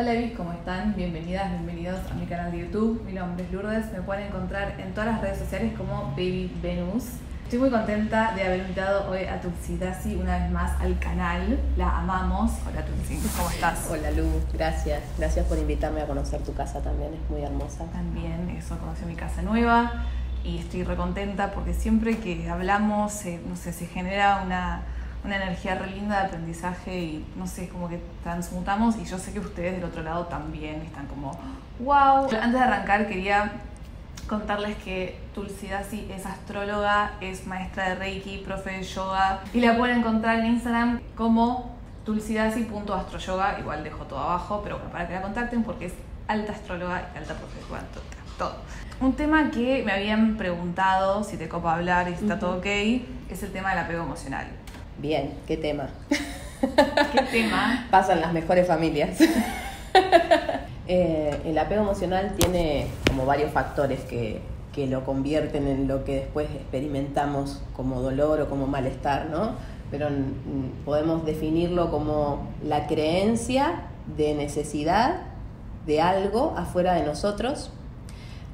Hola Evis, ¿cómo están? Bienvenidas, bienvenidos a mi canal de YouTube. Mi nombre es Lourdes, me pueden encontrar en todas las redes sociales como Baby Venus. Estoy muy contenta de haber invitado hoy a Dasi una vez más al canal. La amamos. Hola Tulsi, ¿cómo estás? Hola Lu, gracias. Gracias por invitarme a conocer tu casa también, es muy hermosa. También, eso, conoció mi casa nueva y estoy recontenta porque siempre que hablamos, no sé, se genera una una energía re linda de aprendizaje y no sé, como que transmutamos y yo sé que ustedes del otro lado también están como, wow. Antes de arrancar quería contarles que Tulsi Dasi es astróloga, es maestra de Reiki, profe de yoga y la pueden encontrar en Instagram como tulsidasi.astroyoga, igual dejo todo abajo, pero bueno, para que la contacten porque es alta astróloga y alta profe, bueno, todo. Un tema que me habían preguntado si te copa hablar y si está todo ok, es el tema del apego emocional. Bien, ¿qué tema? ¿Qué tema? Pasan las mejores familias. Eh, el apego emocional tiene como varios factores que, que, lo convierten en lo que después experimentamos como dolor o como malestar, ¿no? Pero podemos definirlo como la creencia de necesidad de algo afuera de nosotros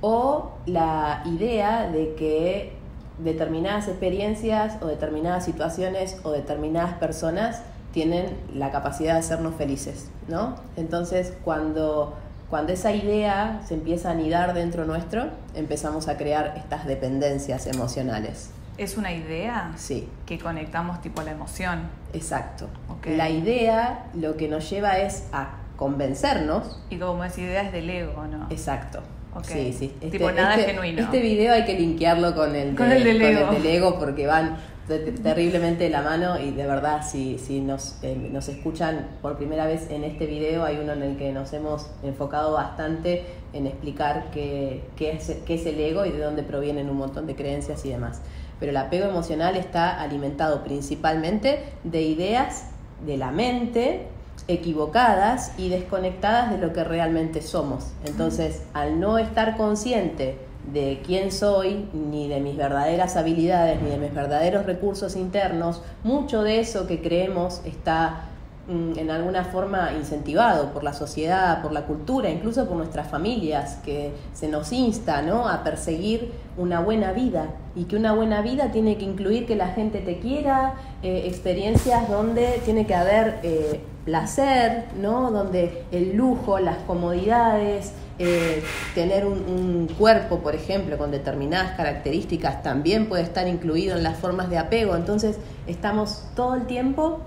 o la idea de que determinadas experiencias o determinadas situaciones o determinadas personas tienen la capacidad de hacernos felices, ¿no? Entonces, cuando, cuando esa idea se empieza a anidar dentro nuestro, empezamos a crear estas dependencias emocionales. ¿Es una idea? Sí. Que conectamos tipo a la emoción. Exacto. La idea lo que nos lleva es a convencernos. Y como esa idea es del ego, ¿no? Exacto. Sí, sí. Este, tipo nada este, genuino. Este video hay que linkearlo con el, con el del ego. porque van terriblemente de la mano y de verdad si, si nos, eh, nos escuchan por primera vez en este video hay uno en el que nos hemos enfocado bastante en explicar qué, qué, es, qué es el ego y de dónde provienen un montón de creencias y demás. Pero el apego emocional está alimentado principalmente de ideas de la mente equivocadas y desconectadas de lo que realmente somos. Entonces, al no estar consciente de quién soy, ni de mis verdaderas habilidades, ni de mis verdaderos recursos internos, mucho de eso que creemos está mm, en alguna forma incentivado por la sociedad, por la cultura, incluso por nuestras familias, que se nos insta ¿no? a perseguir una buena vida y que una buena vida tiene que incluir que la gente te quiera, eh, experiencias donde tiene que haber eh, placer, ¿no? donde el lujo, las comodidades, eh, tener un, cuerpo, por ejemplo, con determinadas características también puede estar incluido en las formas de apego. Entonces estamos todo el tiempo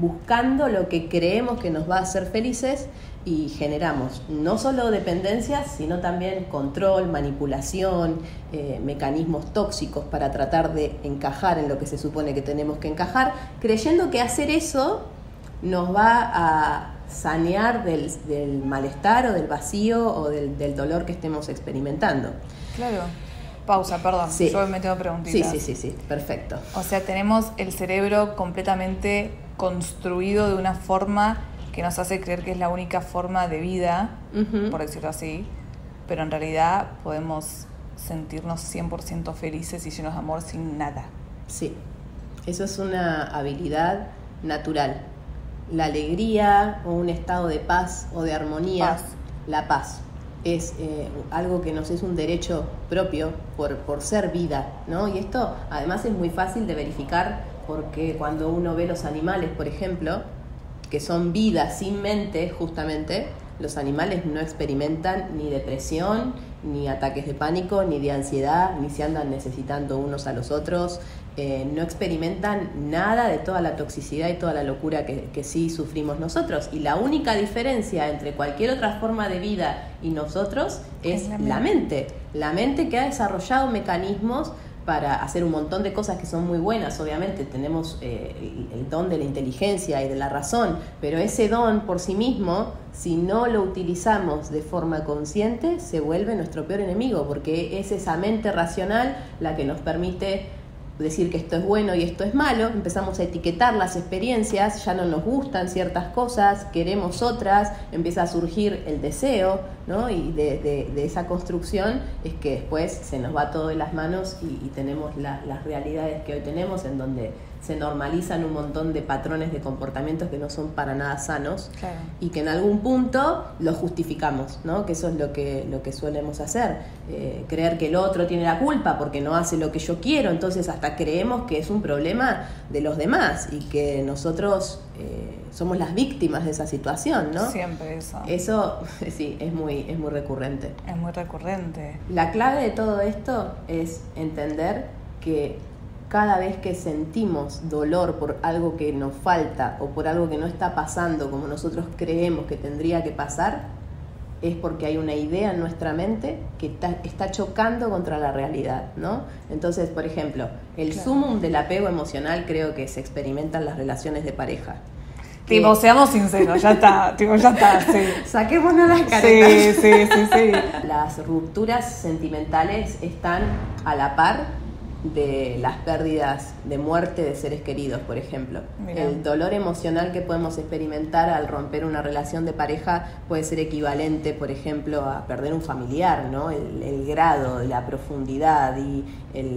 buscando lo que creemos que nos va a hacer felices y generamos no solo dependencias, sino también control, manipulación, eh, mecanismos tóxicos para tratar de encajar en lo que se supone que tenemos que encajar, creyendo que hacer eso nos va a sanear del, malestar o del vacío o del, dolor que estemos experimentando. Claro. Pausa, perdón. Sí. Yo me tengo preguntitas. Sí, sí, sí, sí, perfecto. O sea, tenemos el cerebro completamente construido de una forma que nos hace creer que es la única forma de vida, por decirlo así, pero en realidad podemos sentirnos 100% felices y llenos de amor sin nada. Sí, eso es una habilidad natural la alegría o un estado de paz o de armonía, la paz. Es eh, algo que nos es un derecho propio por, por ser vida, ¿no? Y esto además es muy fácil de verificar porque cuando uno ve los animales, por ejemplo, que son vida sin mente, justamente, los animales no experimentan ni depresión, ni ataques de pánico, ni de ansiedad, ni se andan necesitando unos a los otros, eh, no experimentan nada de toda la toxicidad y toda la locura que, que, sí sufrimos nosotros. Y la única diferencia entre cualquier otra forma de vida y nosotros es, la mente. La mente que ha desarrollado mecanismos para hacer un montón de cosas que son muy buenas, obviamente tenemos eh, el, don de la inteligencia y de la razón, pero ese don por sí mismo, si no lo utilizamos de forma consciente, se vuelve nuestro peor enemigo, porque es esa mente racional la que nos permite decir que esto es bueno y esto es malo, empezamos a etiquetar las experiencias, ya no nos gustan ciertas cosas, queremos otras, empieza a surgir el deseo, ¿no? Y de, esa construcción es que después se nos va todo de las manos y, tenemos las realidades que hoy tenemos en donde se normalizan un montón de patrones de comportamientos que no son para nada sanos y que en algún punto los justificamos, ¿no? que eso es lo que, lo que solemos hacer, eh, creer que el otro tiene la culpa porque no hace lo que yo quiero, entonces hasta creemos que es un problema de los demás y que nosotros eh, somos las víctimas de esa situación, ¿no? Siempre eso. Eso sí, es muy, es muy recurrente. Es muy recurrente. La clave de todo esto es entender que cada vez que sentimos dolor por algo que nos falta o por algo que no está pasando como nosotros creemos que tendría que pasar, es porque hay una idea en nuestra mente que está, chocando contra la realidad, ¿no? Entonces, por ejemplo, el sumum del apego emocional creo que se experimenta en las relaciones de pareja. Tipo, seamos sinceros, ya está, tipo, ya está, sí. Saquémonos las caretas. Sí, sí, sí, sí. Las rupturas sentimentales están a la par de las pérdidas de muerte de seres queridos, por ejemplo. El dolor emocional que podemos experimentar al romper una relación de pareja puede ser equivalente, por ejemplo, a perder un familiar, ¿no? El, grado, la profundidad y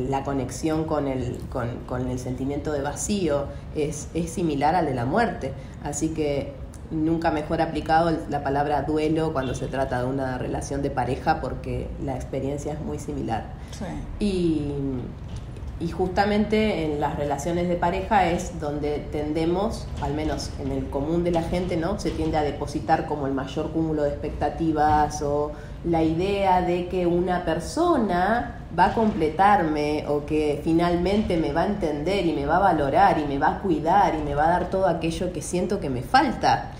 la conexión con el, con, el sentimiento de vacío es, es similar al de la muerte. Así que nunca mejor aplicado la palabra duelo cuando se trata de una relación de pareja porque la experiencia es muy similar. Y y justamente en las relaciones de pareja es donde tendemos, al menos en el común de la gente, ¿no? Se tiende a depositar como el mayor cúmulo de expectativas o la idea de que una persona va a completarme o que finalmente me va a entender y me va a valorar y me va a cuidar y me va a dar todo aquello que siento que me falta.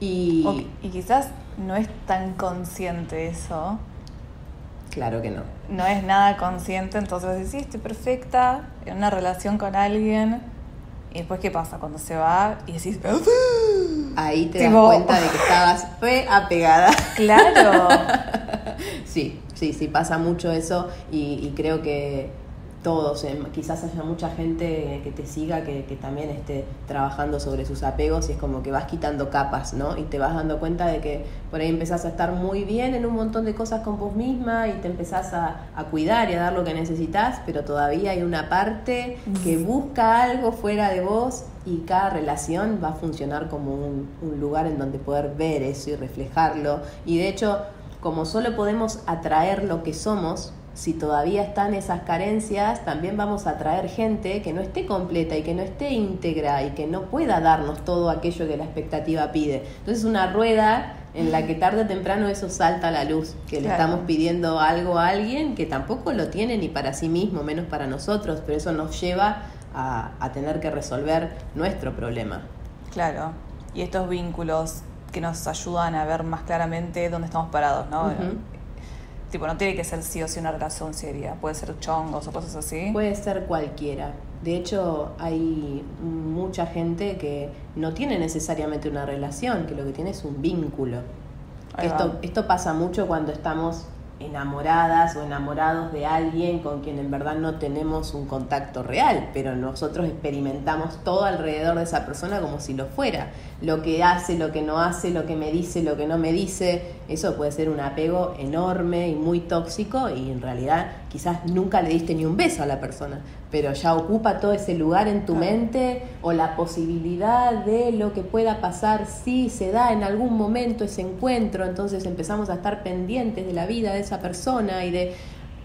Y, y quizás no es tan consciente eso, Claro que no. No es nada consciente, entonces decís, estoy perfecta en una relación con alguien. Y después, ¿qué pasa? Cuando se va y decís, ahí te das cuenta de que estabas fe apegada. Claro. sí, sí, sí, pasa mucho eso y creo que todos, eh, quizás haya mucha gente que te siga que, también esté trabajando sobre sus apegos y es como que vas quitando capas, ¿no? Y te vas dando cuenta de que por ahí empezás a estar muy bien en un montón de cosas con vos misma y te empezás a, cuidar y a dar lo que necesitas, pero todavía hay una parte que busca algo fuera de vos y cada relación va a funcionar como un, un lugar en donde poder ver eso y reflejarlo. Y de hecho, como solo podemos atraer lo que somos, si todavía están esas carencias, también vamos a traer gente que no esté completa y que no esté íntegra y que no pueda darnos todo aquello que la expectativa pide. Entonces una rueda en la que tarde o temprano eso salta a la luz, que le estamos pidiendo algo a alguien que tampoco lo tiene ni para sí mismo, menos para nosotros, pero eso nos lleva a, tener que resolver nuestro problema. Claro, y estos vínculos que nos ayudan a ver más claramente dónde estamos parados, ¿no? Tipo, no tiene que ser sí o sí una relación seria, puede ser chongos o cosas así. Puede ser cualquiera. De hecho, hay mucha gente que no tiene necesariamente una relación, que lo que tiene es un vínculo. Esto, esto pasa mucho cuando estamos enamoradas o enamorados de alguien con quien en verdad no tenemos un contacto real, pero nosotros experimentamos todo alrededor de esa persona como si lo fuera. Lo que hace, lo que no hace, lo que me dice, lo que no me dice, eso puede ser un apego enorme y muy tóxico y en realidad quizás nunca le diste ni un beso a la persona, pero ya ocupa todo ese lugar en tu mente o la posibilidad de lo que pueda pasar si se da en algún momento ese encuentro, entonces empezamos a estar pendientes de la vida de esa persona y de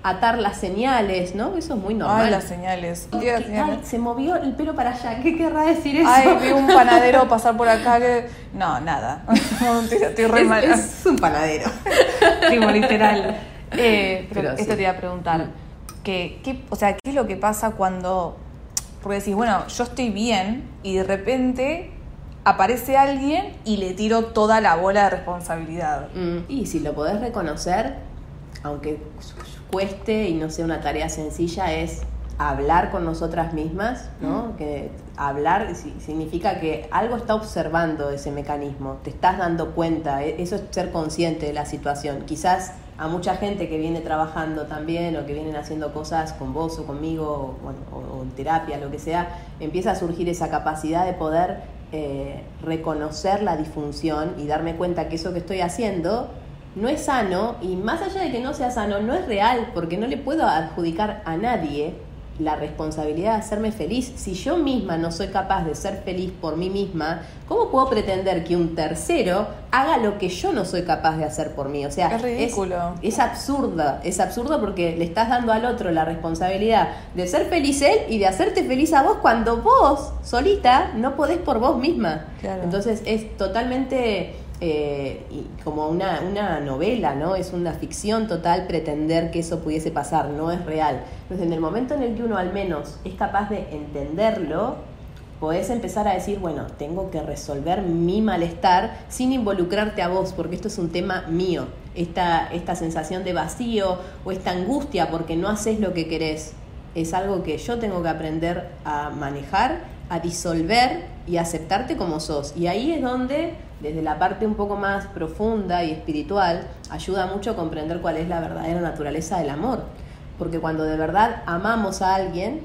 atar las señales, ¿no? Eso es muy normal. Ay, las señales. Ay, se movió el pelo para allá. ¿Qué querrá decir eso? Ay, vi un panadero pasar por acá que... No, nada. estoy re es, es, un panadero. Tipo, literal. Eh, pero, esto te iba a preguntar. ¿qué, o sea, ¿qué es lo que pasa cuando, porque decís, bueno, yo estoy bien y de repente aparece alguien y le tiro toda la bola de responsabilidad? Mm. Y si lo podés reconocer, aunque cueste y no sea una tarea sencilla, es hablar con nosotras mismas, ¿no? Mm. Que hablar significa que algo está observando ese mecanismo, te estás dando cuenta, e, eso es ser consciente de la situación. Quizás a mucha gente que viene trabajando también o que vienen haciendo cosas con vos o conmigo o, en terapia, lo que sea, empieza a surgir esa capacidad de poder eh, reconocer la disfunción y darme cuenta que eso que estoy haciendo no es sano y más allá de que no sea sano, no es real porque no le puedo adjudicar a nadie la responsabilidad de hacerme feliz. Si yo misma no soy capaz de ser feliz por mí misma, ¿cómo puedo pretender que un tercero haga lo que yo no soy capaz de hacer por mí? O sea, es ridículo. Es, absurdo, es absurdo porque le estás dando al otro la responsabilidad de ser feliz él y de hacerte feliz a vos cuando vos solita no podés por vos misma. Entonces es totalmente eh, como una, una, novela, ¿no? Es una ficción total pretender que eso pudiese pasar, no es real. Entonces, en el momento en el que uno al menos es capaz de entenderlo, podés empezar a decir, bueno, tengo que resolver mi malestar sin involucrarte a vos, porque esto es un tema mío. Esta, esta sensación de vacío o esta angustia porque no haces lo que querés, es algo que yo tengo que aprender a manejar, a disolver y aceptarte como sos. Y ahí es donde desde la parte un poco más profunda y espiritual, ayuda mucho a comprender cuál es la verdadera naturaleza del amor. Porque cuando de verdad amamos a alguien,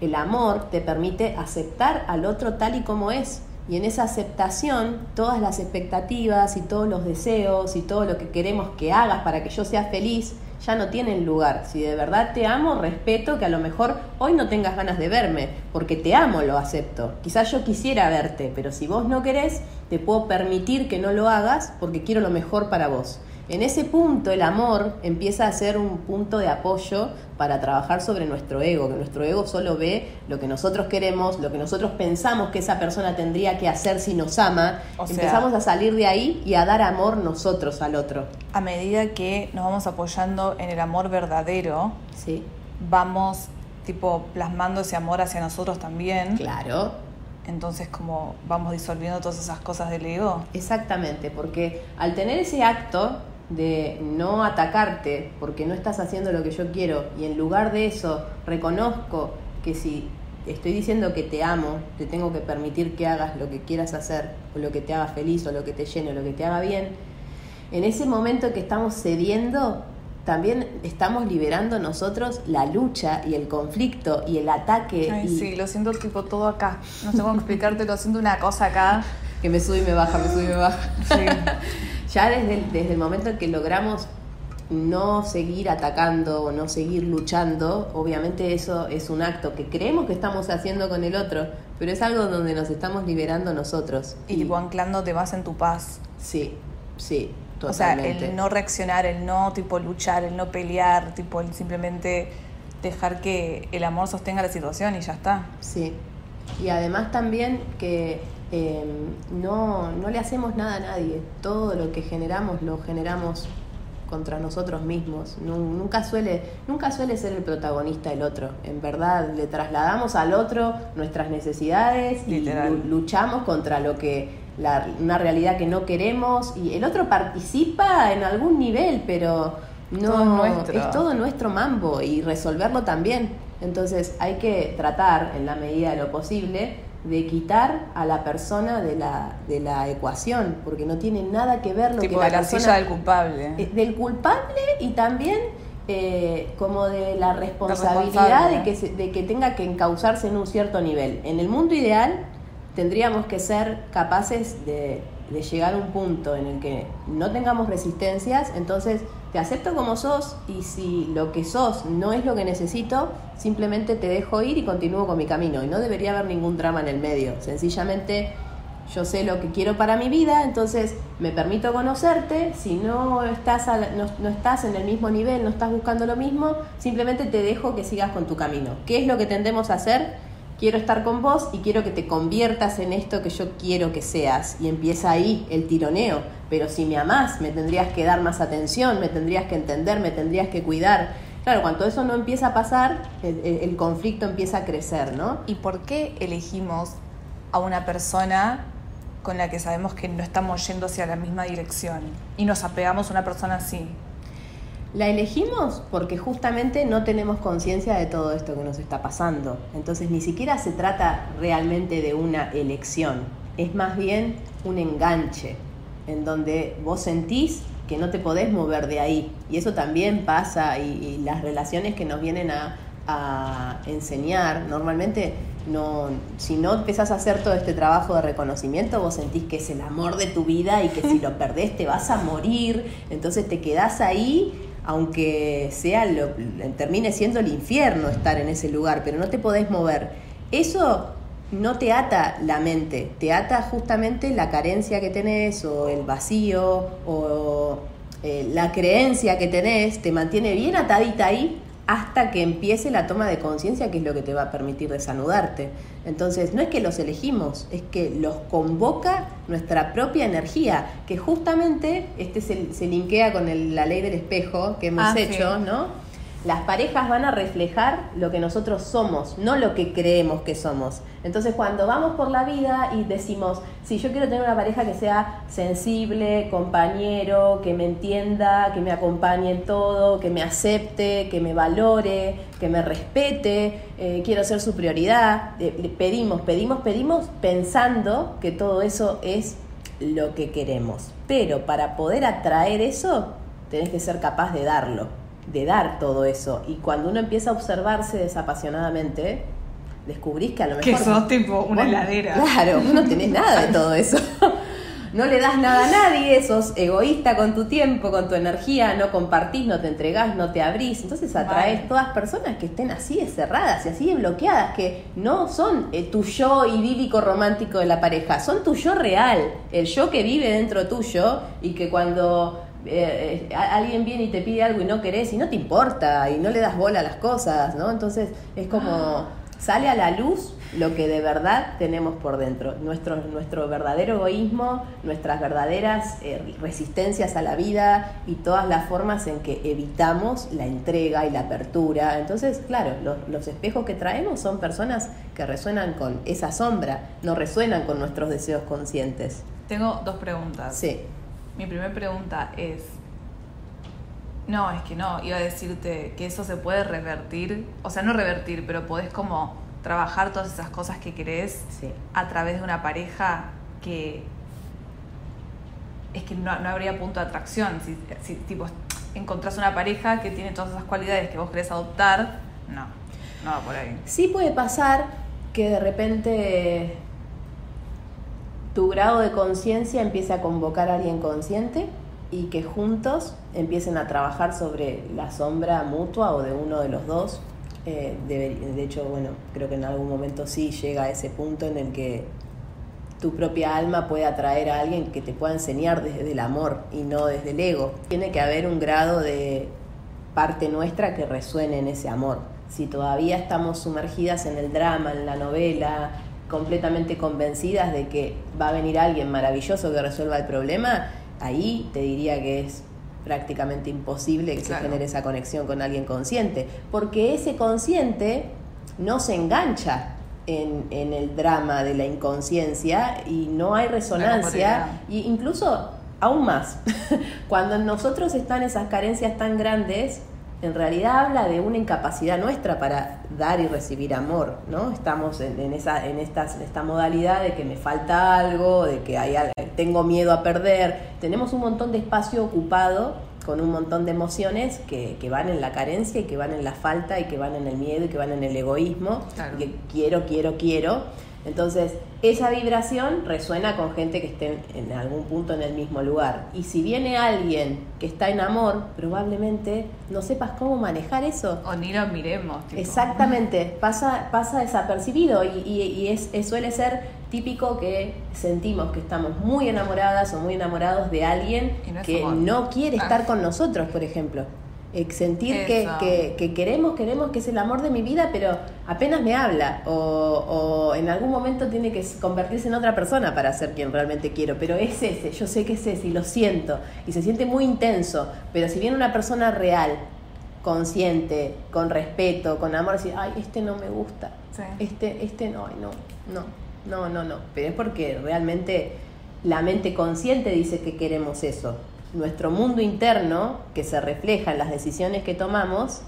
el amor te permite aceptar al otro tal y como es. Y en esa aceptación, todas las expectativas y todos los deseos y todo lo que queremos que hagas para que yo sea feliz, ya no tienen lugar. Si de verdad te amo, respeto que a lo mejor hoy no tengas ganas de verme, porque te amo, lo acepto. Quizás yo quisiera verte, pero si vos no querés, te puedo permitir que no lo hagas porque quiero lo mejor para vos. En ese punto el amor empieza a ser un punto de apoyo para trabajar sobre nuestro ego, que nuestro ego solo ve lo que nosotros queremos, lo que nosotros pensamos que esa persona tendría que hacer si nos ama. Empezamos a salir de ahí y a dar amor nosotros al otro. A medida que nos vamos apoyando en el amor verdadero, sí. vamos tipo plasmando ese amor hacia nosotros también. Claro. Entonces como vamos disolviendo todas esas cosas del ego. Exactamente, porque al tener ese acto de no atacarte porque no estás haciendo lo que yo quiero y en lugar de eso reconozco que si estoy diciendo que te amo, te tengo que permitir que hagas lo que quieras hacer o lo que te haga feliz o lo que te llene o lo que te haga bien, en ese momento que estamos cediendo, también estamos liberando nosotros la lucha y el conflicto y el ataque. Ay, sí, lo siento tipo todo acá. No sé cómo explicarte, lo siento una cosa acá. Que me sube y me baja, me sube y me baja. Sí. ya desde desde el momento en que logramos no seguir atacando o no seguir luchando, obviamente eso es un acto que creemos que estamos haciendo con el otro, pero es algo donde nos estamos liberando nosotros. Y, tipo anclándote más en tu paz. Sí, sí, totalmente. O sea, el no reaccionar, el no tipo luchar, el no pelear, tipo el simplemente dejar que el amor sostenga la situación y ya está. Sí. Y además también que Em, no, no le hacemos nada a nadie. Todo lo que generamos lo generamos contra nosotros mismos. Nunca suele, nunca suele ser el protagonista el otro. En verdad, le trasladamos al otro nuestras necesidades y luchamos contra lo que una realidad que no queremos y el otro participa en algún nivel, pero no es todo nuestro mambo y resolverlo también. Entonces hay que tratar en la medida de lo posible de quitar a la persona de la, de la ecuación, porque no tiene nada que ver lo tipo que la, de la silla del culpable. Eh, del culpable y también eh, como de la responsabilidad de que, de que tenga que encauzarse en un cierto nivel. En el mundo ideal tendríamos que ser capaces de, de llegar a un punto en el que no tengamos resistencias, entonces te acepto como sos y si lo que sos no es lo que necesito, simplemente te dejo ir y continúo con mi camino. Y no debería haber ningún drama en el medio. Sencillamente yo sé lo que quiero para mi vida, entonces me permito conocerte. Si no estás, no, estás en el mismo nivel, no estás buscando lo mismo, simplemente te dejo que sigas con tu camino. ¿Qué es lo que tendemos a hacer? quiero estar con vos y quiero que te conviertas en esto que yo quiero que seas. Y empieza ahí el tironeo. Pero si me amás, me tendrías que dar más atención, me tendrías que entender, me tendrías que cuidar. Claro, cuando eso no empieza a pasar, el, conflicto empieza a crecer, ¿no? ¿Y por qué elegimos a una persona con la que sabemos que no estamos yendo hacia la misma dirección y nos apegamos a una persona así? La elegimos porque justamente no tenemos conciencia de todo esto que nos está pasando. Entonces ni siquiera se trata realmente de una elección, es más bien un enganche en donde vos sentís que no te podés mover de ahí. Y eso también pasa y, las relaciones que nos vienen a, a enseñar, normalmente no, si no empezás a hacer todo este trabajo de reconocimiento, vos sentís que es el amor de tu vida y que si lo perdés te vas a morir, entonces te quedás ahí aunque sea lo, termine siendo el infierno estar en ese lugar, pero no te podés mover. Eso no te ata la mente, te ata justamente la carencia que tenés o el vacío o eh, la creencia que tenés, te mantiene bien atadita ahí hasta que empiece la toma de conciencia, que es lo que te va a permitir desanudarte. Entonces, no es que los elegimos, es que los convoca nuestra propia energía, que justamente este se, se linkea con la ley del espejo que hemos ah, hecho, ¿no? Las parejas van a reflejar lo que nosotros somos, no lo que creemos que somos. Entonces cuando vamos por la vida y decimos, si yo quiero tener una pareja que sea sensible, compañero, que me entienda, que me acompañe en todo, que me acepte, que me valore, que me respete, eh, quiero ser su prioridad, pedimos, pedimos, pedimos pensando que todo eso es lo que queremos. Pero para poder atraer eso, tenés que ser capaz de darlo de dar todo eso. Y cuando uno empieza a observarse desapasionadamente, descubrís que a lo mejor... Que sos tipo una heladera. Claro, no tenés nada de todo eso. No le das nada a nadie, sos egoísta con tu tiempo, con tu energía, no compartís, no te entregás, no te abrís. Entonces atraes todas personas que estén así de cerradas y así de bloqueadas, que no son eh, tu yo idílico romántico de la pareja, son tu yo real, el yo que vive dentro tuyo y que cuando eh, alguien viene y te pide algo y no querés y no te importa y no le das bola a las cosas, ¿no? Entonces es como sale a la luz lo que de verdad tenemos por dentro, nuestro, nuestro verdadero egoísmo, nuestras verdaderas eh, resistencias a la vida y todas las formas en que evitamos la entrega y la apertura. Entonces, claro, los, los espejos que traemos son personas que resuenan con esa sombra, no resuenan con nuestros deseos conscientes. Tengo dos preguntas. Sí mi primera pregunta es, no, es que no, iba a decirte que eso se puede revertir, o sea, no revertir, pero podés como trabajar todas esas cosas que querés a través de una pareja que es que no, habría punto de atracción. Si, si tipo encontrás una pareja que tiene todas esas cualidades que vos querés adoptar, no, no va por ahí. Sí puede pasar que de repente tu grado de conciencia empiece a convocar a alguien consciente y que juntos empiecen a trabajar sobre la sombra mutua o de uno de los dos. Eh, de, hecho, bueno, creo que en algún momento sí llega a ese punto en el que tu propia alma puede atraer a alguien que te pueda enseñar desde el amor y no desde el ego. Tiene que haber un grado de parte nuestra que resuene en ese amor. Si todavía estamos sumergidas en el drama, en la novela, completamente convencidas de que va a venir alguien maravilloso que resuelva el problema, ahí te diría que es prácticamente imposible que se genere esa conexión con alguien consciente, porque ese consciente no se engancha en, en el drama de la inconsciencia y no hay resonancia, e incluso aún más, cuando en nosotros están esas carencias tan grandes, en realidad habla de una incapacidad nuestra para dar y recibir amor, ¿no? Estamos en, esa, en, esta modalidad de que me falta algo, de que hay, tengo miedo a perder. Tenemos un montón de espacio ocupado con un montón de emociones que, que, van en la carencia y que van en la falta y que van en el miedo y que van en el egoísmo, que quiero, quiero, quiero. Entonces, esa vibración resuena con gente que esté en algún punto en el mismo lugar. Y si viene alguien que está en amor, probablemente no sepas cómo manejar eso. O ni lo miremos. Exactamente, pasa, pasa desapercibido y, y, es, suele ser típico que sentimos que estamos muy enamoradas o muy enamorados de alguien que no quiere estar con nosotros, por ejemplo. Sentir que, que, queremos, queremos, que es el amor de mi vida, pero apenas me habla o, o, en algún momento tiene que convertirse en otra persona para ser quien realmente quiero, pero es ese, yo sé que es ese y lo siento y se siente muy intenso, pero si viene una persona real, consciente, con respeto, con amor, decir, ay, este no me gusta, este, este no, no, no, no, no, no, pero es porque realmente la mente consciente dice que queremos eso nuestro mundo interno, que se refleja en las decisiones que tomamos,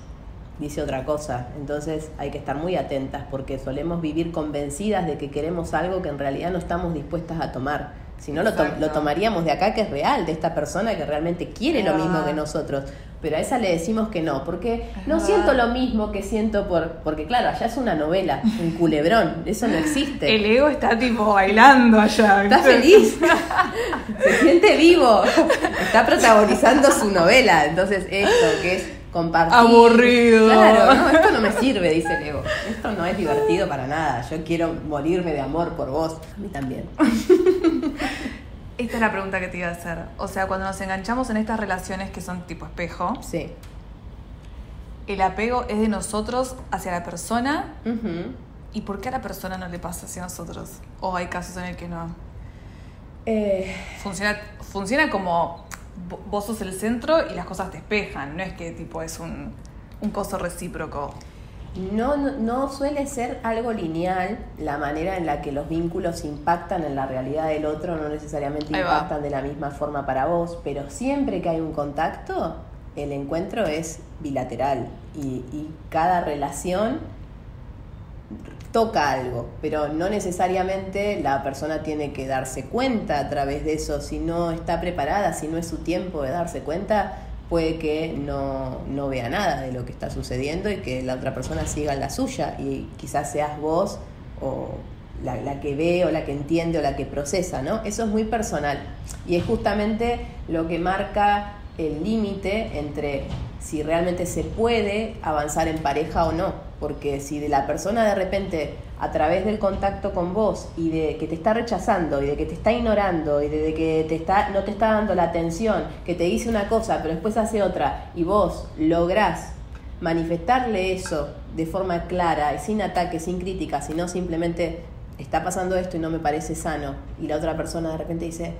dice otra cosa. Entonces hay que estar muy atentas porque solemos vivir convencidas de que queremos algo que en realidad no estamos dispuestas a tomar. Si no, lo, lo, tomaríamos de acá que es real, de esta persona que realmente quiere lo mismo que nosotros pero a esa le decimos que no, porque no siento lo mismo que siento por, porque claro, allá es una novela, un culebrón, eso no existe. El ego está tipo bailando allá. Está feliz, se siente vivo, está protagonizando su novela. Entonces, esto que es compartir. Aburrido. Claro, no, esto no me sirve, dice el ego. Esto no es divertido para nada. Yo quiero morirme de amor por vos. A mí también. Esta es la pregunta que te iba a hacer. O sea, cuando nos enganchamos en estas relaciones que son tipo espejo, Sí. el apego es de nosotros hacia la persona. ¿Y por qué a la persona no le pasa hacia nosotros? ¿O hay casos en el que no? Eh, Funciona, funciona como vos sos el centro y las cosas te espejan. No es que tipo es un, un coso recíproco. No, no, no suele ser algo lineal la manera en la que los vínculos impactan en la realidad del otro, no necesariamente impactan de la misma forma para vos, pero siempre que hay un contacto, el encuentro es bilateral y, y cada relación toca algo, pero no necesariamente la persona tiene que darse cuenta a través de eso, si no está preparada, si no es su tiempo de darse cuenta, puede que no, no vea nada de lo que está sucediendo y que la otra persona siga la suya y quizás seas vos o la, la que ve o la que entiende o la que procesa, ¿no? Eso es muy personal y es justamente lo que marca el límite entre si realmente se puede avanzar en pareja o no, porque si de la persona de repente a través del contacto con vos y de que te está rechazando y de que te está ignorando y de que te está no te está dando la atención, que te dice una cosa pero después hace otra y vos lográs manifestarle eso de forma clara y sin ataque, sin crítica, sino simplemente está pasando esto y no me parece sano y la otra persona de repente dice,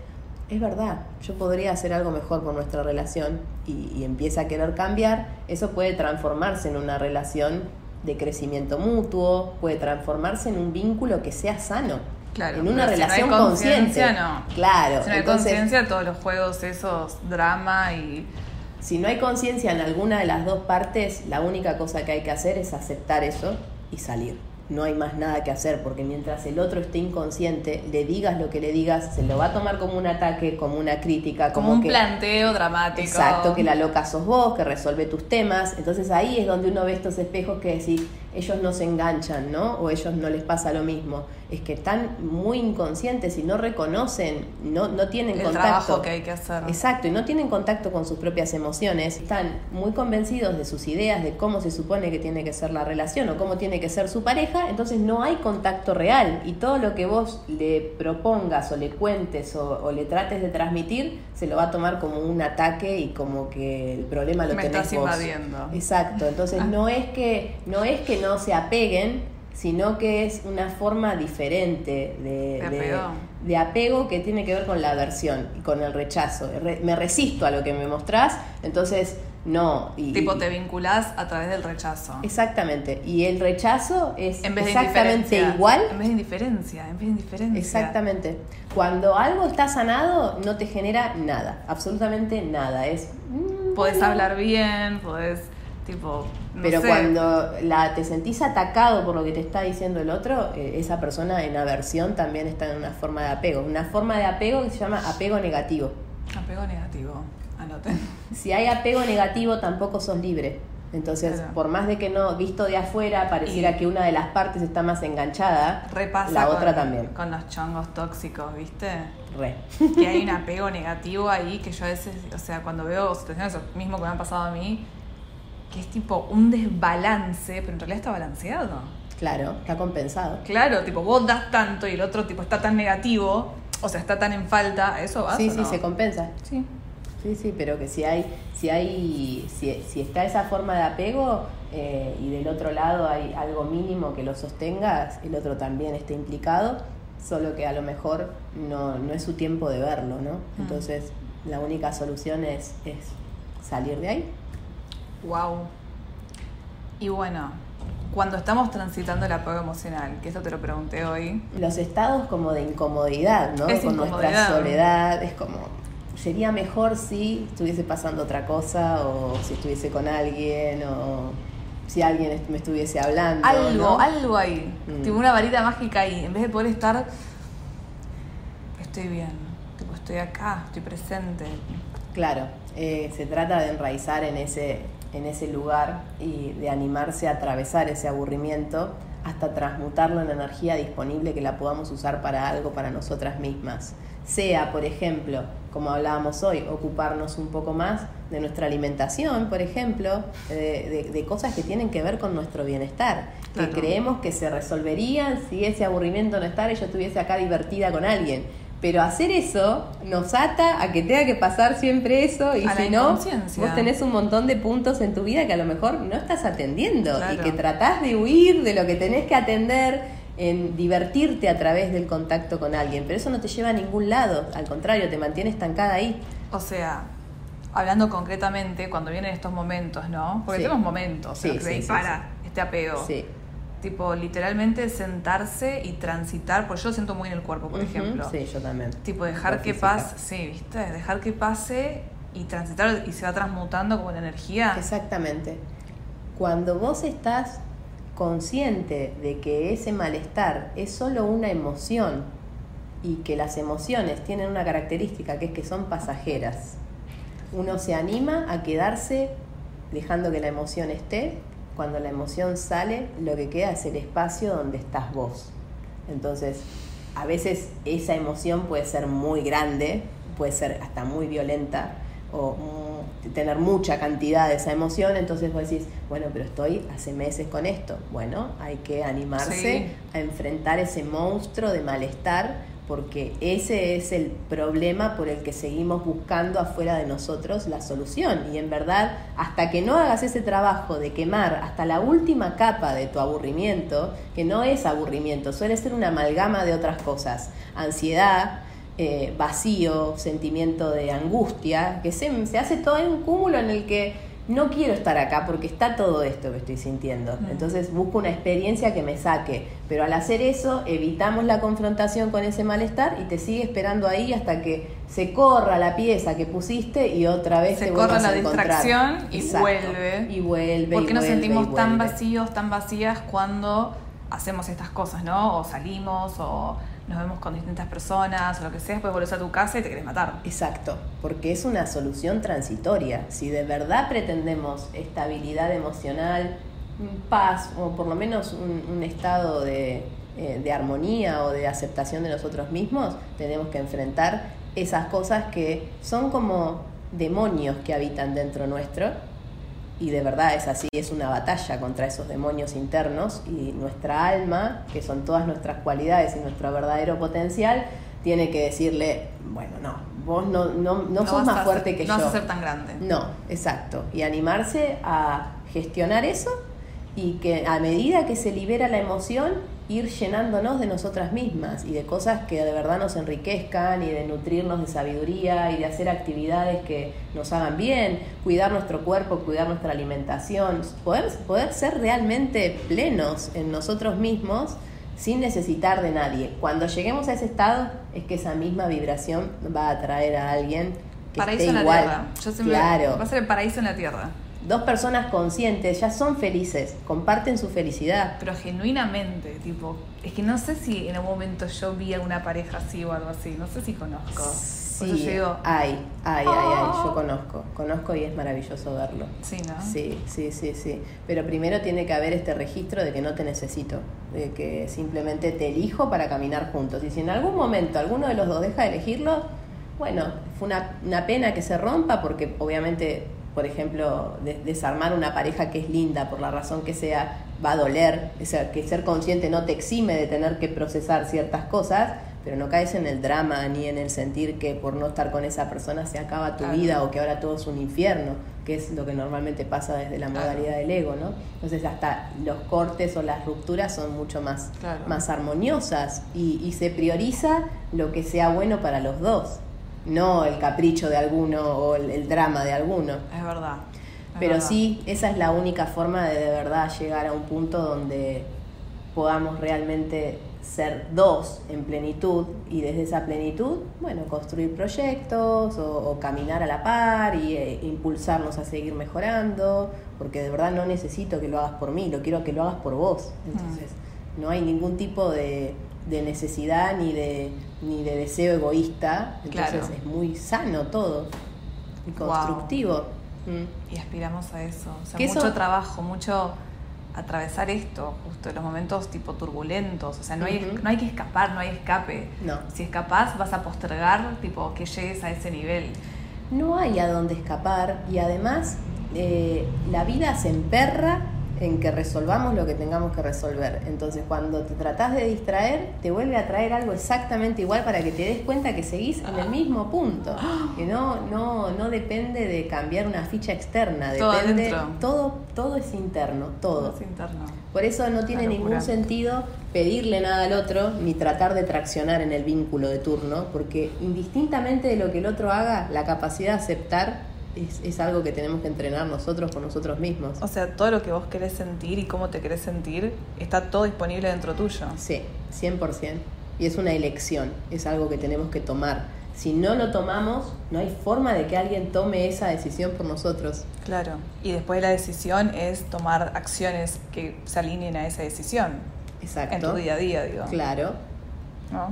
es verdad, yo podría hacer algo mejor por nuestra relación y, y empieza a querer cambiar, eso puede transformarse en una relación de crecimiento mutuo, puede transformarse en un vínculo que sea sano, Claro, en una pero si no hay relación consciente. conciencia, no. Claro, Si no hay conciencia, todos los juegos, esos, drama y. si no hay conciencia en alguna de las dos partes, la única cosa que hay que hacer es aceptar eso y salir. No hay más nada que hacer porque mientras el otro esté inconsciente, le digas lo que le digas, se lo va a tomar como un ataque, como una crítica, Como, como, un que, planteo dramático. Exacto, que la loca sos vos, que resuelve tus temas. Entonces ahí es donde uno ve estos espejos que decís, ellos no se enganchan, ¿no? O ellos no les pasa lo mismo. Es que están muy inconscientes y no reconocen, no, no tienen El contacto. trabajo que hay que hacer. Exacto, y no tienen contacto con sus propias emociones. Están muy convencidos de sus ideas, de cómo se supone que tiene que ser la relación o cómo tiene que ser su pareja, entonces no hay contacto real. Y todo lo que vos le propongas o le cuentes o, o le trates de transmitir, se lo va a tomar como un ataque y como que el problema lo Me tenés estás vos. invadiendo. Exacto, entonces Ah. no es que no es que no se apeguen, sino que es una forma diferente de, De apego. de apego que tiene que ver con la aversión y con el rechazo. Re- me resisto a lo que me mostrás, entonces no. Y, Tipo, te vinculás a través del rechazo. Exactamente. Y el rechazo es En vez de exactamente igual. En vez de indiferencia, en vez de indiferencia. Exactamente. Cuando algo está sanado, no te genera nada, absolutamente nada. Es. mm, Podés bueno. hablar bien, podés, tipo. No Pero sé. cuando la, te sentís atacado por lo que te está diciendo el otro, eh, esa persona en aversión también está en una forma de apego. Una forma de apego que se llama apego negativo. Apego negativo. Anoten. Si hay apego negativo, tampoco sos libre. Entonces, Claro. por más de que no, visto de afuera, pareciera Y- que una de las partes está más enganchada, Repasa la con, otra también. con los chongos tóxicos, ¿viste? Re. que hay un apego negativo ahí que yo a veces, o sea, cuando veo situaciones mismo que me han pasado a mí, que es tipo un desbalance, pero en realidad está balanceado. Claro, está compensado. Claro, tipo, vos das tanto y el otro tipo está tan negativo, o sea, está tan en falta, ¿eso va? Sí, sí, no? se compensa. Sí. Sí, sí, pero que si hay, si hay, si, si está esa forma de apego eh, y del otro lado hay algo mínimo que lo sostenga, el otro también está implicado, solo que a lo mejor no, no es su tiempo de verlo, ¿no? Mm. Entonces la única solución es, es salir de ahí. Wow. Y bueno, cuando estamos transitando el apego emocional, que esto te lo pregunté hoy, Los estados como de incomodidad, ¿no? Es Con nuestra soledad, es como, sería mejor si estuviese pasando otra cosa o si estuviese con alguien o si alguien me estuviese hablando. algo, ¿no? algo ahí, Mm. tipo una varita mágica ahí, en vez de poder estar, estoy bien, tipo, estoy acá, estoy presente. Claro, eh, se trata de enraizar en ese, en ese lugar y de animarse a atravesar ese aburrimiento hasta transmutarlo en energía disponible que la podamos usar para algo, para nosotras mismas. sea, por ejemplo, como hablábamos hoy, ocuparnos un poco más de nuestra alimentación, por ejemplo, de, cosas que tienen que ver con nuestro bienestar, que creemos que se resolverían si ese aburrimiento no estara y yo estuviese acá divertida con alguien. Pero hacer eso nos ata a que tenga que pasar siempre eso y si no, vos tenés un montón de puntos en tu vida que a lo mejor no estás atendiendo y que tratás de huir de lo que tenés que atender en divertirte a través del contacto con alguien, pero eso no te lleva a ningún lado, al contrario, te mantiene estancada ahí. O sea, hablando concretamente, cuando vienen estos momentos, ¿no? Porque tenemos momentos sí, para este apego. Sí tipo literalmente sentarse y transitar, porque yo lo siento muy en el cuerpo, por ejemplo. Sí, yo también. Tipo dejar que pase, sí, ¿viste? Dejar que pase y transitar y se va transmutando como la energía. Exactamente. Cuando vos estás consciente de que ese malestar es solo una emoción y que las emociones tienen una característica que es que son pasajeras, uno se anima a quedarse dejando que la emoción esté cuando la emoción sale, lo que queda es el espacio donde estás vos. Entonces, a veces esa emoción puede ser muy grande, puede ser hasta muy violenta o tener mucha cantidad de esa emoción, entonces vos decís, bueno, pero estoy hace meses con esto. Bueno, hay que animarse a enfrentar ese monstruo de malestar porque ese es el problema por el que seguimos buscando afuera de nosotros la solución. Y en verdad, hasta que no hagas ese trabajo de quemar hasta la última capa de tu aburrimiento, que no es aburrimiento, suele ser una amalgama de otras cosas, ansiedad, eh, vacío, sentimiento de angustia, que se, se hace todo en un cúmulo en el que no quiero estar acá porque está todo esto que estoy sintiendo. Entonces busco una experiencia que me saque. Pero al hacer eso, evitamos la confrontación con ese malestar y te sigue esperando ahí hasta que se corra la pieza que pusiste y otra vez se te corra la distracción y vuelve. Y vuelve. Porque nos sentimos tan vacíos, tan vacías cuando hacemos estas cosas, ¿no? O salimos o nos vemos con distintas personas o lo que sea, después volvés a tu casa y te querés matar. Exacto, porque es una solución transitoria. Si de verdad pretendemos estabilidad emocional, paz o por lo menos un, estado de, eh, de armonía o de aceptación de nosotros mismos, tenemos que enfrentar esas cosas que son como demonios que habitan dentro nuestro y de verdad es así, es una batalla contra esos demonios internos y nuestra alma, que son todas nuestras cualidades y nuestro verdadero potencial, tiene que decirle, bueno, no, vos no, no, no, sos más fuerte que yo. No vas a ser tan grande. No, exacto. Y animarse a gestionar eso y que a medida que se libera la emoción, ir llenándonos de nosotras mismas y de cosas que de verdad nos enriquezcan y de nutrirnos de sabiduría y de hacer actividades que nos hagan bien, cuidar nuestro cuerpo, cuidar nuestra alimentación, poder, poder ser realmente plenos en nosotros mismos sin necesitar de nadie. Cuando lleguemos a ese estado es que esa misma vibración va a atraer a alguien que paraíso esté en igual. La tierra. claro. Va a ser el paraíso en la tierra dos personas conscientes ya son felices, comparten su felicidad. Pero genuinamente, tipo, es que no sé si en algún momento yo vi alguna pareja así o algo así, no sé si conozco. Sí, hay, hay, hay, hay, yo conozco, conozco y es maravilloso verlo. Sí, ¿no? Sí, sí, sí, sí. Pero primero tiene que haber este registro de que no te necesito, de que simplemente te elijo para caminar juntos. Y si en algún momento alguno de los dos deja de elegirlo, bueno, fue una, una pena que se rompa porque obviamente por ejemplo, desarmar una pareja que es linda por la razón que sea, va a doler, o sea, que ser consciente no te exime de tener que procesar ciertas cosas, pero no caes en el drama ni en el sentir que por no estar con esa persona se acaba tu vida o que ahora todo es un infierno, que es lo que normalmente pasa desde la modalidad del ego, ¿no? Entonces hasta los cortes o las rupturas son mucho más, más armoniosas y, y se prioriza lo que sea bueno para los dos no el capricho de alguno o el, drama de alguno. Es verdad. Pero sí, esa es la única forma de de verdad llegar a un punto donde podamos realmente ser dos en plenitud y desde esa plenitud, bueno, construir proyectos o, caminar a la par y e impulsarnos a seguir mejorando, porque de verdad no necesito que lo hagas por mí, lo quiero que lo hagas por vos. Mm. Entonces, no hay ningún tipo de, de necesidad ni de, ni de deseo egoísta, entonces es muy sano todo y constructivo. Mm. Y aspiramos a eso, o sea, mucho trabajo, mucho atravesar esto, justo los momentos tipo turbulentos, o sea, no, hay, no hay que escapar, no hay escape. No. Si escapás vas a postergar, tipo, que llegues a ese nivel. No hay a dónde escapar y además eh, la vida se emperra en que resolvamos lo que tengamos que resolver. Entonces, cuando te tratás de distraer, te vuelve a traer algo exactamente igual para que te des cuenta que seguís en el mismo punto. Que no, no, no depende de cambiar una ficha externa, Todo depende. adentro. Todo, todo es interno, todo. Es interno. Por eso no tiene ningún sentido pedirle nada al otro ni tratar de traccionar en el vínculo de turno, porque indistintamente de lo que el otro haga, la capacidad de aceptar es, es algo que tenemos que entrenar nosotros con nosotros mismos. O sea, todo lo que vos querés sentir y cómo te querés sentir está todo disponible dentro tuyo. Sí, 100%. Y es una elección, es algo que tenemos que tomar. Si no lo tomamos, no hay forma de que alguien tome esa decisión por nosotros. Claro. Y después la decisión es tomar acciones que se alineen a esa decisión. Exacto. En tu día a día, digo. Claro.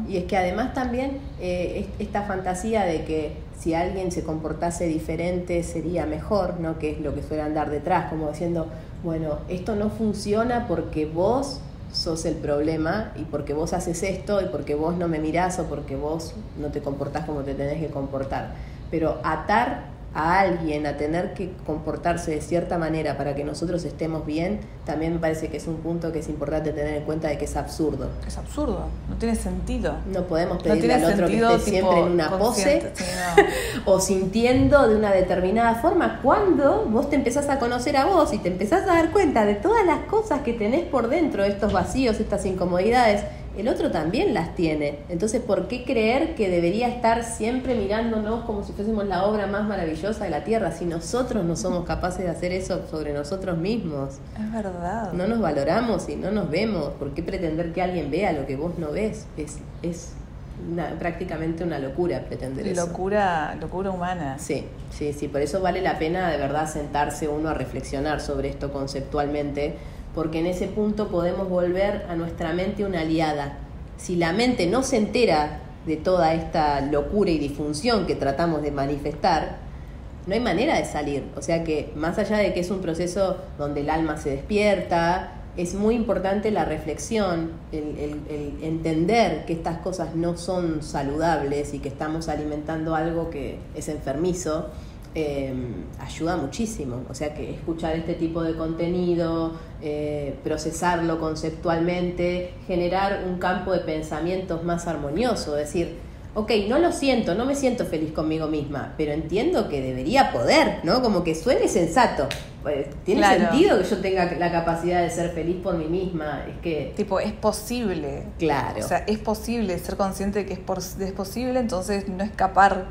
Y es que además también eh, es- esta fantasía de que si alguien se comportase diferente sería mejor, ¿no? Que es lo que suele andar detrás, como diciendo, bueno, esto no funciona porque vos sos el problema y porque vos haces esto y porque vos no me mirás o porque vos no te comportás como te tenés que comportar. Pero atar a alguien a tener que comportarse de cierta manera para que nosotros estemos bien, también me parece que es un punto que es importante tener en cuenta de que es absurdo. Es absurdo, no tiene sentido. No podemos pedirle al otro que esté siempre en una pose consciente, sí, no. o sintiendo de una determinada forma cuando vos te empezás a conocer a vos y te empezás a dar cuenta de todas las cosas que tenés por dentro, estos vacíos, estas incomodidades, el otro también las tiene. Entonces, ¿por qué creer que debería estar siempre mirándonos como si fuésemos la obra más maravillosa de la Tierra si nosotros no somos capaces de hacer eso sobre nosotros mismos? Es verdad. No nos valoramos y no nos vemos. ¿Por qué pretender que alguien vea lo que vos no ves? Es, es una- prácticamente una locura pretender eso. locura, locura humana. Sí, sí, sí. Por eso vale la pena de verdad sentarse uno a reflexionar sobre esto conceptualmente, porque en ese punto podemos volver a nuestra mente una aliada. Si la mente no se entera de toda esta locura y disfunción que tratamos de manifestar, no hay manera de salir. O sea que más allá de que es un proceso donde el alma se despierta, es muy importante la reflexión, el, el- el entender que estas cosas no son saludables y que estamos alimentando algo que es enfermizo, eh, ayuda muchísimo. O sea que escuchar este tipo de contenido, eh, procesarlo conceptualmente, generar un campo de pensamientos más armonioso, decir, ok, no lo siento, no me siento feliz conmigo misma, pero entiendo que debería poder, ¿no? Como que suene sensato. Pues, Tiene Claro. sentido que yo tenga la capacidad de ser feliz por mí misma. Es que, Tipo, es posible. claro, O sea, es posible ser consciente de que es, por- es posible, entonces no escapar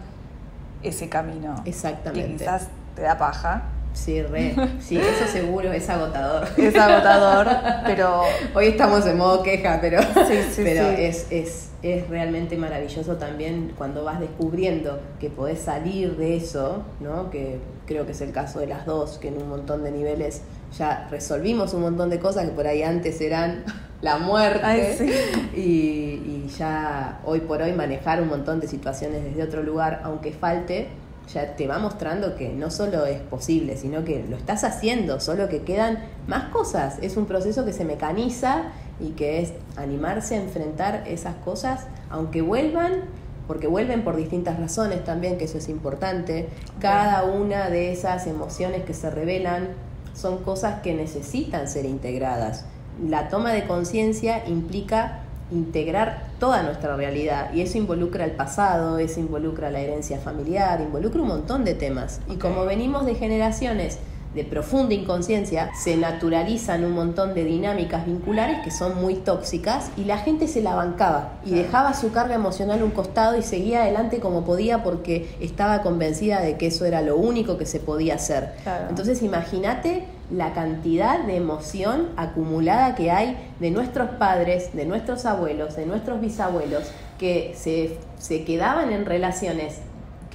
ese camino. Que exactamente. quizás te da paja. Sí, re. Sí, eso seguro es agotador. Es agotador, pero Hoy estamos en modo queja, pero, Sí, sí, pero sí. Es, es, es realmente maravilloso también cuando vas descubriendo que podés salir de eso, ¿no? que creo que es el caso de las dos, que en un montón de niveles ya resolvimos un montón de cosas que por ahí antes eran la muerte Ay, sí. y, y ya hoy por hoy manejar un montón de situaciones desde otro lugar, aunque falte, ya te va mostrando que no solo es posible, sino que lo estás haciendo, solo que quedan más cosas. Es un proceso que se mecaniza y que es animarse a enfrentar esas cosas, aunque vuelvan, porque vuelven por distintas razones también, que eso es importante. Cada una de esas emociones que se revelan son cosas que necesitan ser integradas. La toma de conciencia implica integrar toda nuestra realidad y eso involucra el pasado, eso involucra la herencia familiar, involucra un montón de temas. Y como venimos de generaciones de profunda inconsciencia, se naturalizan un montón de dinámicas vinculares que son muy tóxicas y la gente se la bancaba y dejaba su carga emocional a un costado y seguía adelante como podía porque estaba convencida de que eso era lo único que se podía hacer. Claro. Entonces imagínate la cantidad de emoción acumulada que hay de nuestros padres, de nuestros abuelos, de nuestros bisabuelos, que se, se quedaban en relaciones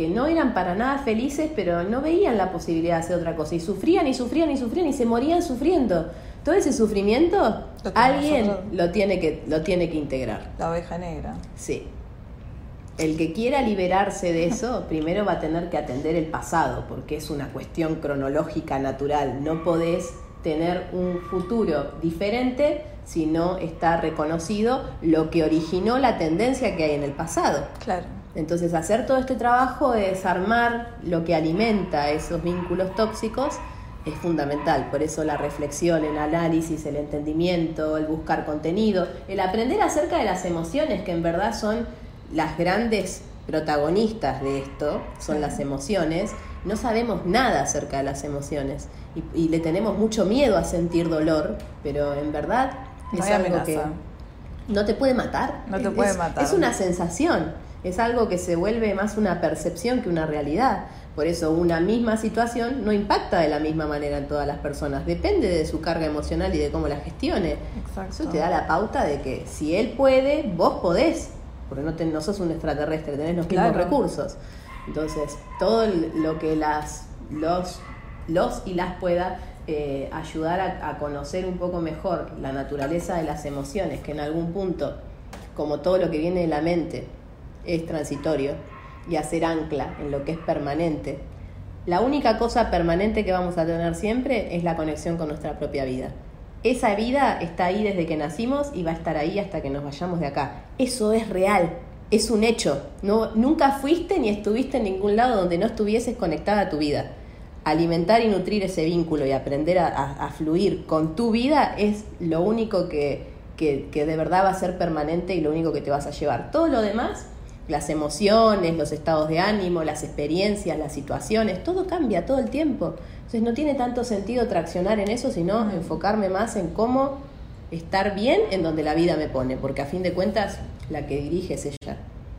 que no eran para nada felices, pero no veían la posibilidad de hacer otra cosa. Y sufrían y sufrían y sufrían y se morían sufriendo. Todo ese sufrimiento, Lo alguien nosotros. lo tiene, que, lo tiene que integrar. la oveja negra. Sí. El que quiera liberarse de eso, primero va a tener que atender el pasado, porque es una cuestión cronológica natural. No podés tener un futuro diferente si no está reconocido lo que originó la tendencia que hay en el pasado. Claro. Entonces, hacer todo este trabajo de desarmar lo que alimenta esos vínculos tóxicos es fundamental. Por eso la reflexión, el análisis, el entendimiento, el buscar contenido, el aprender acerca de las emociones, que en verdad son las grandes protagonistas de esto, son las emociones. No sabemos nada acerca de las emociones y, le tenemos mucho miedo a sentir dolor, pero en verdad es algo que no te puede matar. No te puede es, matar. Es una sensación, es algo que se vuelve más una percepción que una realidad. Por eso una misma situación no impacta de la misma manera en todas las personas, depende de su carga emocional y de cómo la gestione. Exacto. Eso te da la pauta de que si él puede, vos podés, porque no, te, no sos un extraterrestre, tenés los mismos Claro. recursos. Entonces, todo lo que las, los, los y las pueda eh, ayudar a, a conocer un poco mejor la naturaleza de las emociones, que en algún punto, como todo lo que viene de la mente, es transitorio, y hacer ancla en lo que es permanente. La única cosa permanente que vamos a tener siempre es la conexión con nuestra propia vida. Esa vida está ahí desde que nacimos y va a estar ahí hasta que nos vayamos de acá. Eso es real, es un hecho. No, nunca fuiste ni estuviste en ningún lado donde no estuvieses conectada a tu vida. Alimentar y nutrir ese vínculo y aprender a, a- fluir con tu vida es lo único que, que- que de verdad va a ser permanente y lo único que te vas a llevar. Todo lo demás, las emociones, los estados de ánimo, las experiencias, las situaciones, todo cambia todo el tiempo. Entonces no tiene tanto sentido traccionar en eso, sino enfocarme más en cómo estar bien en donde la vida me pone, porque a fin de cuentas la que dirige es ella.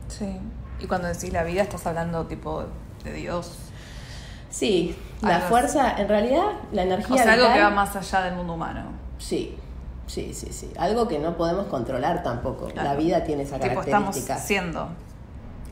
Sí. Y cuando decís la vida, estás hablando tipo de Dios. Sí, la Algo fuerza, en realidad, la energía O sea, algo que va más allá del mundo humano. Sí, sí, sí, sí. Algo que no podemos controlar tampoco. Claro. La vida tiene esa Tipo, estamos característica. siendo.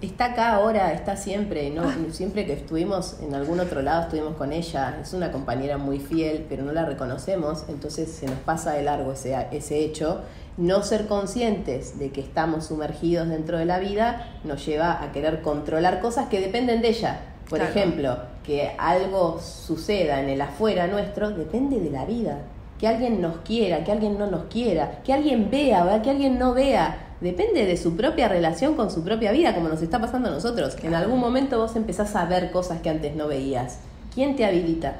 Está acá ahora, está siempre. No, siempre que estuvimos en algún otro lado estuvimos con ella. Es una compañera muy fiel, pero no la reconocemos. Entonces se nos pasa de largo ese, ese hecho. No ser conscientes de que estamos sumergidos dentro de la vida nos lleva a querer controlar cosas que dependen de ella. Por Claro. ejemplo, que algo suceda en el afuera nuestro depende de la vida. Que alguien nos quiera, que alguien no nos quiera, que alguien vea, ¿verdad? que alguien no vea. Depende de su propia relación con su propia vida, como nos está pasando a nosotros. En algún momento vos empezás a ver cosas que antes no veías. ¿Quién te habilita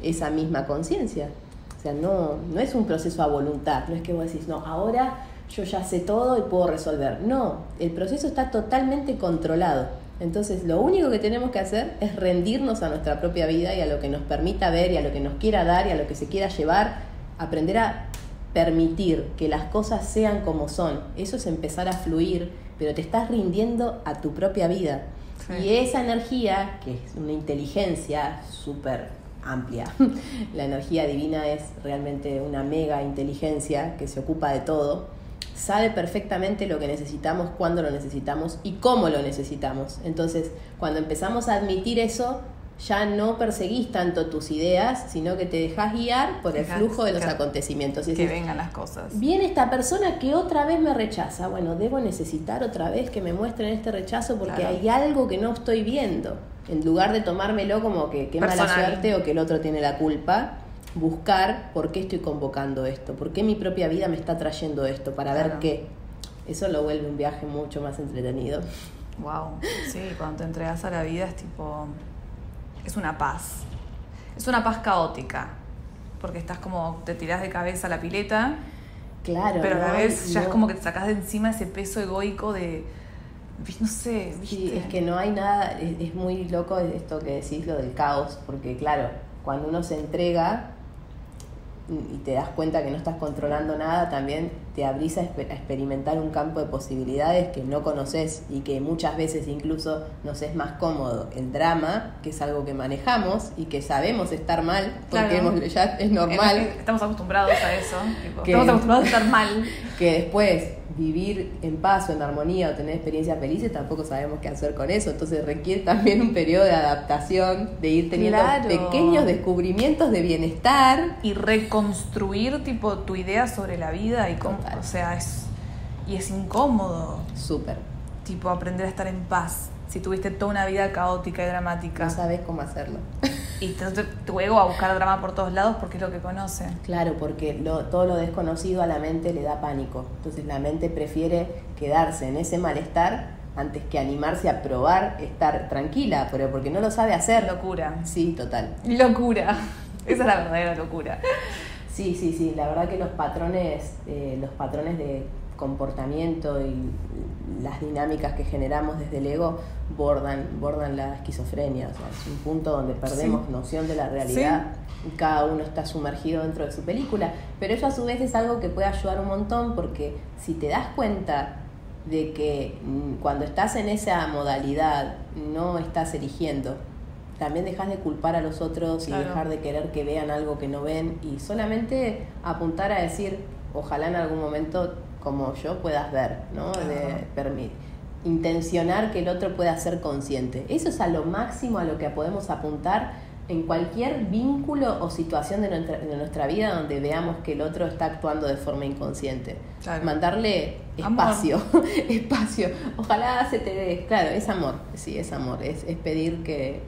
esa misma conciencia? O sea, no, no es un proceso a voluntad. No es que vos decís, no, ahora yo ya sé todo y puedo resolver. No, el proceso está totalmente controlado. Entonces, lo único que tenemos que hacer es rendirnos a nuestra propia vida y a lo que nos permita ver y a lo que nos quiera dar y a lo que se quiera llevar, aprender a permitir que las cosas sean como son. Eso es empezar a fluir, pero te estás rindiendo a tu propia vida. Sí. Y esa energía, que es una inteligencia súper amplia, la energía divina es realmente una mega inteligencia que se ocupa de todo, sabe perfectamente lo que necesitamos, cuándo lo necesitamos y cómo lo necesitamos. Entonces, cuando empezamos a admitir eso, ya no perseguís tanto tus ideas, sino que te dejas guiar por el Dejás flujo de los acontecimientos. Y Que vengan las cosas. Viene esta persona que otra vez me rechaza. Bueno, debo necesitar otra vez que me muestren este rechazo porque Claro. hay algo que no estoy viendo. En lugar de tomármelo como que qué mala suerte o que el otro tiene la culpa, buscar por qué estoy convocando esto, por qué mi propia vida me está trayendo esto, para ver qué. Eso lo vuelve un viaje mucho más entretenido. Wow. Sí, cuando te entregas a la vida es tipo. Es una paz. Es una paz caótica. Porque estás como. Te tirás de cabeza a la pileta, Claro. pero a la ¿no? vez ya es como que te sacás de encima ese peso egoico de. No sé, ¿viste? Sí, es que no hay nada, es, es muy loco esto que decís, lo del caos, porque claro, cuando uno se entrega y te das cuenta que no estás controlando nada, también te abrís a, experimentar un campo de posibilidades que no conoces y que muchas veces incluso nos es más cómodo el drama, que es algo que manejamos y que sabemos estar mal, porque Claro. hemos- ya es normal. Estamos acostumbrados a eso. tipo, Que- Estamos acostumbrados a estar mal. que después vivir en paz o en armonía o tener experiencias felices tampoco sabemos qué hacer con eso. Entonces requiere también un periodo de adaptación, de ir teniendo Claro. pequeños descubrimientos de bienestar. Y reconstruir tipo tu idea sobre la vida y cómo. Total. O sea, es. Y es incómodo. Súper. Tipo, aprender a estar en paz. si tuviste toda una vida caótica y dramática. No sabes cómo hacerlo. Y entonces tu ego a buscar drama por todos lados porque es lo que conoce. Claro, porque lo, todo lo desconocido a la mente le da pánico. Entonces la mente prefiere quedarse en ese malestar antes que animarse a probar estar tranquila, pero porque no lo sabe hacer. Locura. Sí, total. Locura. Esa es la verdadera locura. Sí, sí, sí. La verdad que los patrones, eh, los patrones de comportamiento y las dinámicas que generamos desde el ego bordan, bordan la esquizofrenia. O sea, es un punto donde perdemos noción de la realidad y cada uno está sumergido dentro de su película. Pero eso a su vez es algo que puede ayudar un montón porque si te das cuenta de que mm, cuando estás en esa modalidad no estás eligiendo, también dejas de culpar a los otros y dejar de querer que vean algo que no ven y solamente apuntar a decir, ojalá en algún momento como yo puedas ver, ¿no? De intencionar que el otro pueda ser consciente. Eso es a lo máximo a lo que podemos apuntar en cualquier vínculo o situación de nuestra, de nuestra vida donde veamos que el otro está actuando de forma inconsciente. Mandarle espacio, espacio. Ojalá se te dé, claro, es amor, sí, es amor, es, es pedir que,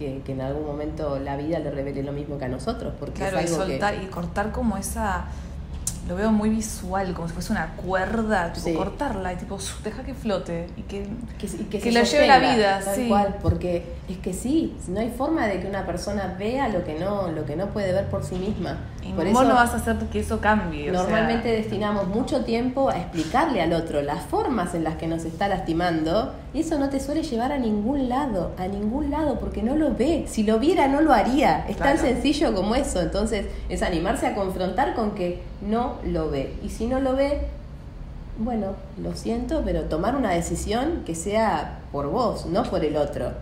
que, en algún momento la vida le revele lo mismo que a nosotros. Porque claro, es algo y soltar y cortar como esa lo veo muy visual, como si fuese una cuerda, tipo cortarla y tipo deja que flote y que, que, lo lleve la vida. Tal cual, porque es que sí, no hay forma de que una persona vea lo que no, lo que no puede ver por sí misma. Y por vos no vas a hacer que eso cambie. Normalmente destinamos mucho tiempo a explicarle al otro las formas en las que nos está lastimando y eso no te suele llevar a ningún lado, a ningún lado, porque no lo ve. Si lo viera no lo haría. Es tan sencillo como eso. Entonces es animarse a confrontar con que no lo ve. Y si no lo ve, bueno, lo siento, pero tomar una decisión que sea por vos, no por el otro.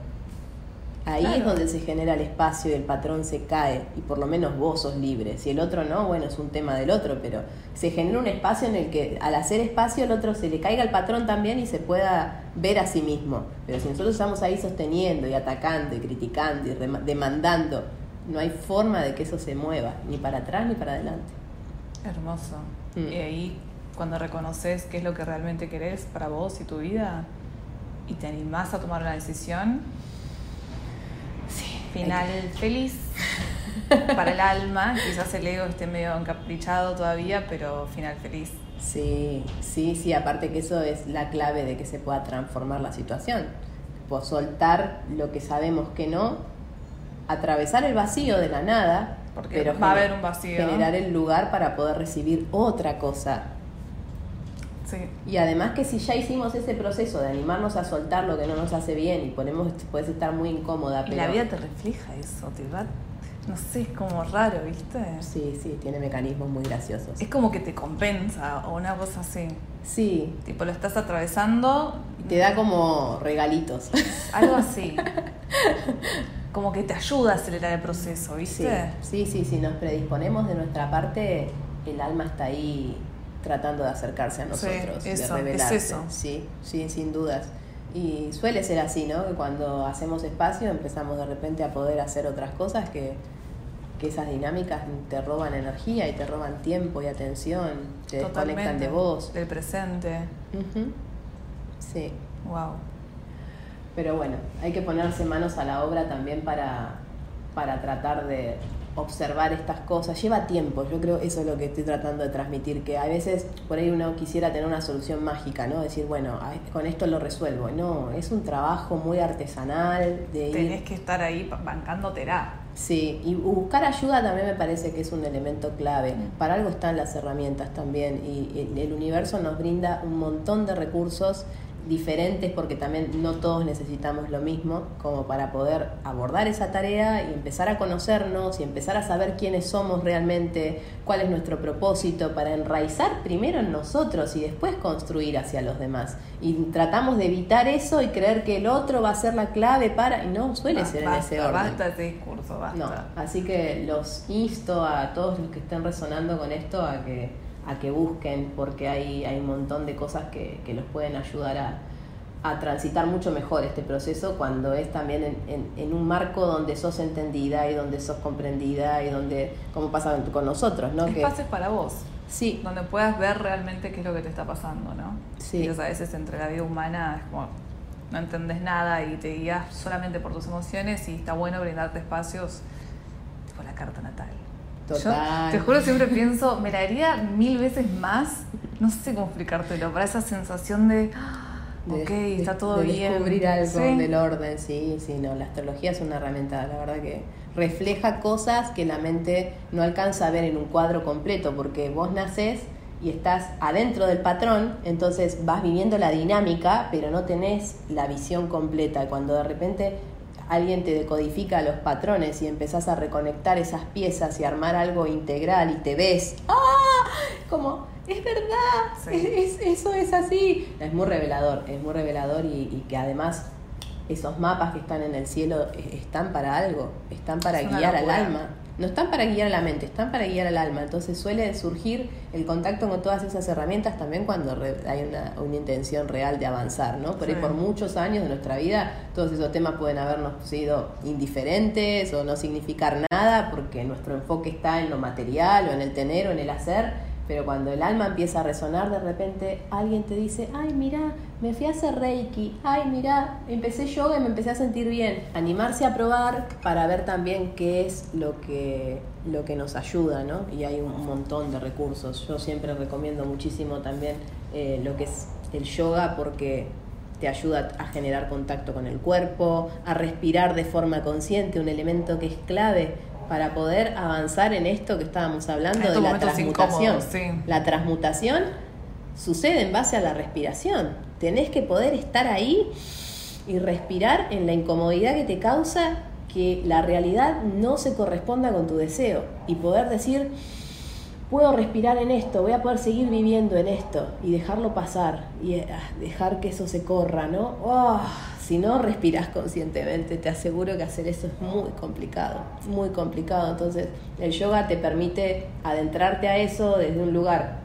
Ahí es donde se genera el espacio y el patrón se cae y por lo menos vos sos libre. Si el otro no, bueno, es un tema del otro, pero se genera un espacio en el que al hacer espacio el otro se le caiga al patrón también y se pueda ver a sí mismo. Pero si nosotros estamos ahí sosteniendo y atacando y criticando y demandando, no hay forma de que eso se mueva, ni para atrás ni para adelante. Hermoso. Mm. Y ahí, cuando reconoces qué es lo que realmente querés para vos y tu vida, y te animás a tomar una decisión, sí, final feliz para el alma. Quizás el ego esté medio encaprichado todavía, pero final feliz. Sí, sí, sí, aparte que eso es la clave de que se pueda transformar la situación. Pues soltar lo que sabemos que no, atravesar el vacío de la nada porque pero va a haber un vacío. Generar el lugar para poder recibir otra cosa. Sí. Y además que si ya hicimos ese proceso de animarnos a soltar lo que no nos hace bien y ponemos, puedes estar muy incómoda. Y la vida te refleja eso, te va, no sé, es como raro, ¿viste? Sí, sí, tiene mecanismos muy graciosos. Es como que te compensa o una cosa así. Sí. Tipo, lo estás atravesando. Y te da como regalitos. Algo así. como que te ayuda a acelerar el proceso, ¿viste? Sí, sí, sí, nos predisponemos de nuestra parte, el alma está ahí tratando de acercarse a nosotros, de revelarse. Es eso. Sí, sí, sin dudas. Y suele ser así, ¿no? Que cuando hacemos espacio empezamos de repente a poder hacer otras cosas que, que esas dinámicas te roban energía y te roban tiempo y atención, te desconectan de vos. Del presente. Sí. Wow. Pero bueno, hay que ponerse manos a la obra también para, para tratar de observar estas cosas. Lleva tiempo, yo creo eso es lo que estoy tratando de transmitir, que a veces por ahí uno quisiera tener una solución mágica, ¿no? Decir, bueno, con esto lo resuelvo. No, es un trabajo muy artesanal. De Tenés que estar ahí bancándotela. Sí, y buscar ayuda también me parece que es un elemento clave. Mm. Para algo están las herramientas también y el universo nos brinda un montón de recursos diferentes porque también no todos necesitamos lo mismo como para poder abordar esa tarea y empezar a conocernos y empezar a saber quiénes somos realmente, cuál es nuestro propósito para enraizar primero en nosotros y después construir hacia los demás. Y tratamos de evitar eso y creer que el otro va a ser la clave para y no suele ser en ese orden. Basta ese discurso, basta. No, así que los insto a todos los que estén resonando con esto a que a que busquen, porque hay, hay un montón de cosas que, que los pueden ayudar a, a, transitar mucho mejor este proceso cuando es también en, en, un marco donde sos entendida y donde sos comprendida y donde, como pasa con nosotros, ¿no? Espacios para vos. Sí. Donde puedas ver realmente qué es lo que te está pasando, ¿no? Sí. a veces entre la vida humana es como no entendés nada y te guías solamente por tus emociones y está bueno brindarte espacios tipo la carta natal. Total. Yo te juro, siempre pienso, me la haría mil veces más, no sé cómo explicártelo, para esa sensación de, ah, de- ok, está todo de bien. Descubrir algo Sí. del orden, sí, sí, no. La astrología es una herramienta, la verdad que refleja cosas que la mente no alcanza a ver en un cuadro completo, porque vos nacés y estás adentro del patrón, entonces vas viviendo la dinámica, pero no tenés la visión completa. Cuando de repente alguien te decodifica los patrones y empezás a reconectar esas piezas y armar algo integral y te ves, ¡ah! Como, es verdad, Sí. es- eso es así. Es muy revelador, es muy revelador y, y que además esos mapas que están en el cielo eh, están para algo, están para Es guiar al alma. No están para guiar a la mente, están para guiar al alma. Entonces suele surgir el contacto con todas esas herramientas también cuando re- hay una, una intención real de avanzar, ¿no? Por ahí por muchos años de nuestra vida todos esos temas pueden habernos sido indiferentes o no significar nada porque nuestro enfoque está en lo material o en el tener o en el hacer, pero cuando el alma empieza a resonar, de repente alguien te dice, ay, mira, me fui a hacer Reiki, ay, mira, empecé yoga y me empecé a sentir bien. Animarse a probar para ver también qué es lo que, lo que nos ayuda, ¿no? Y hay un montón de recursos. Yo siempre recomiendo muchísimo también eh, lo que es el yoga porque te ayuda a generar contacto con el cuerpo, a respirar de forma consciente, un elemento que es clave para poder avanzar en esto que estábamos hablando de la transmutación. sí. La transmutación sucede en base a la respiración. Tenés que poder estar ahí y respirar en la incomodidad que te causa que la realidad no se corresponda con tu deseo y poder decir, puedo respirar en esto, voy a poder seguir viviendo en esto y dejarlo pasar y ah, dejar que eso se corra, ¿no? Oh, si no respiras conscientemente, te aseguro que hacer eso es muy complicado, muy complicado. Entonces, el yoga te permite adentrarte a eso desde un lugar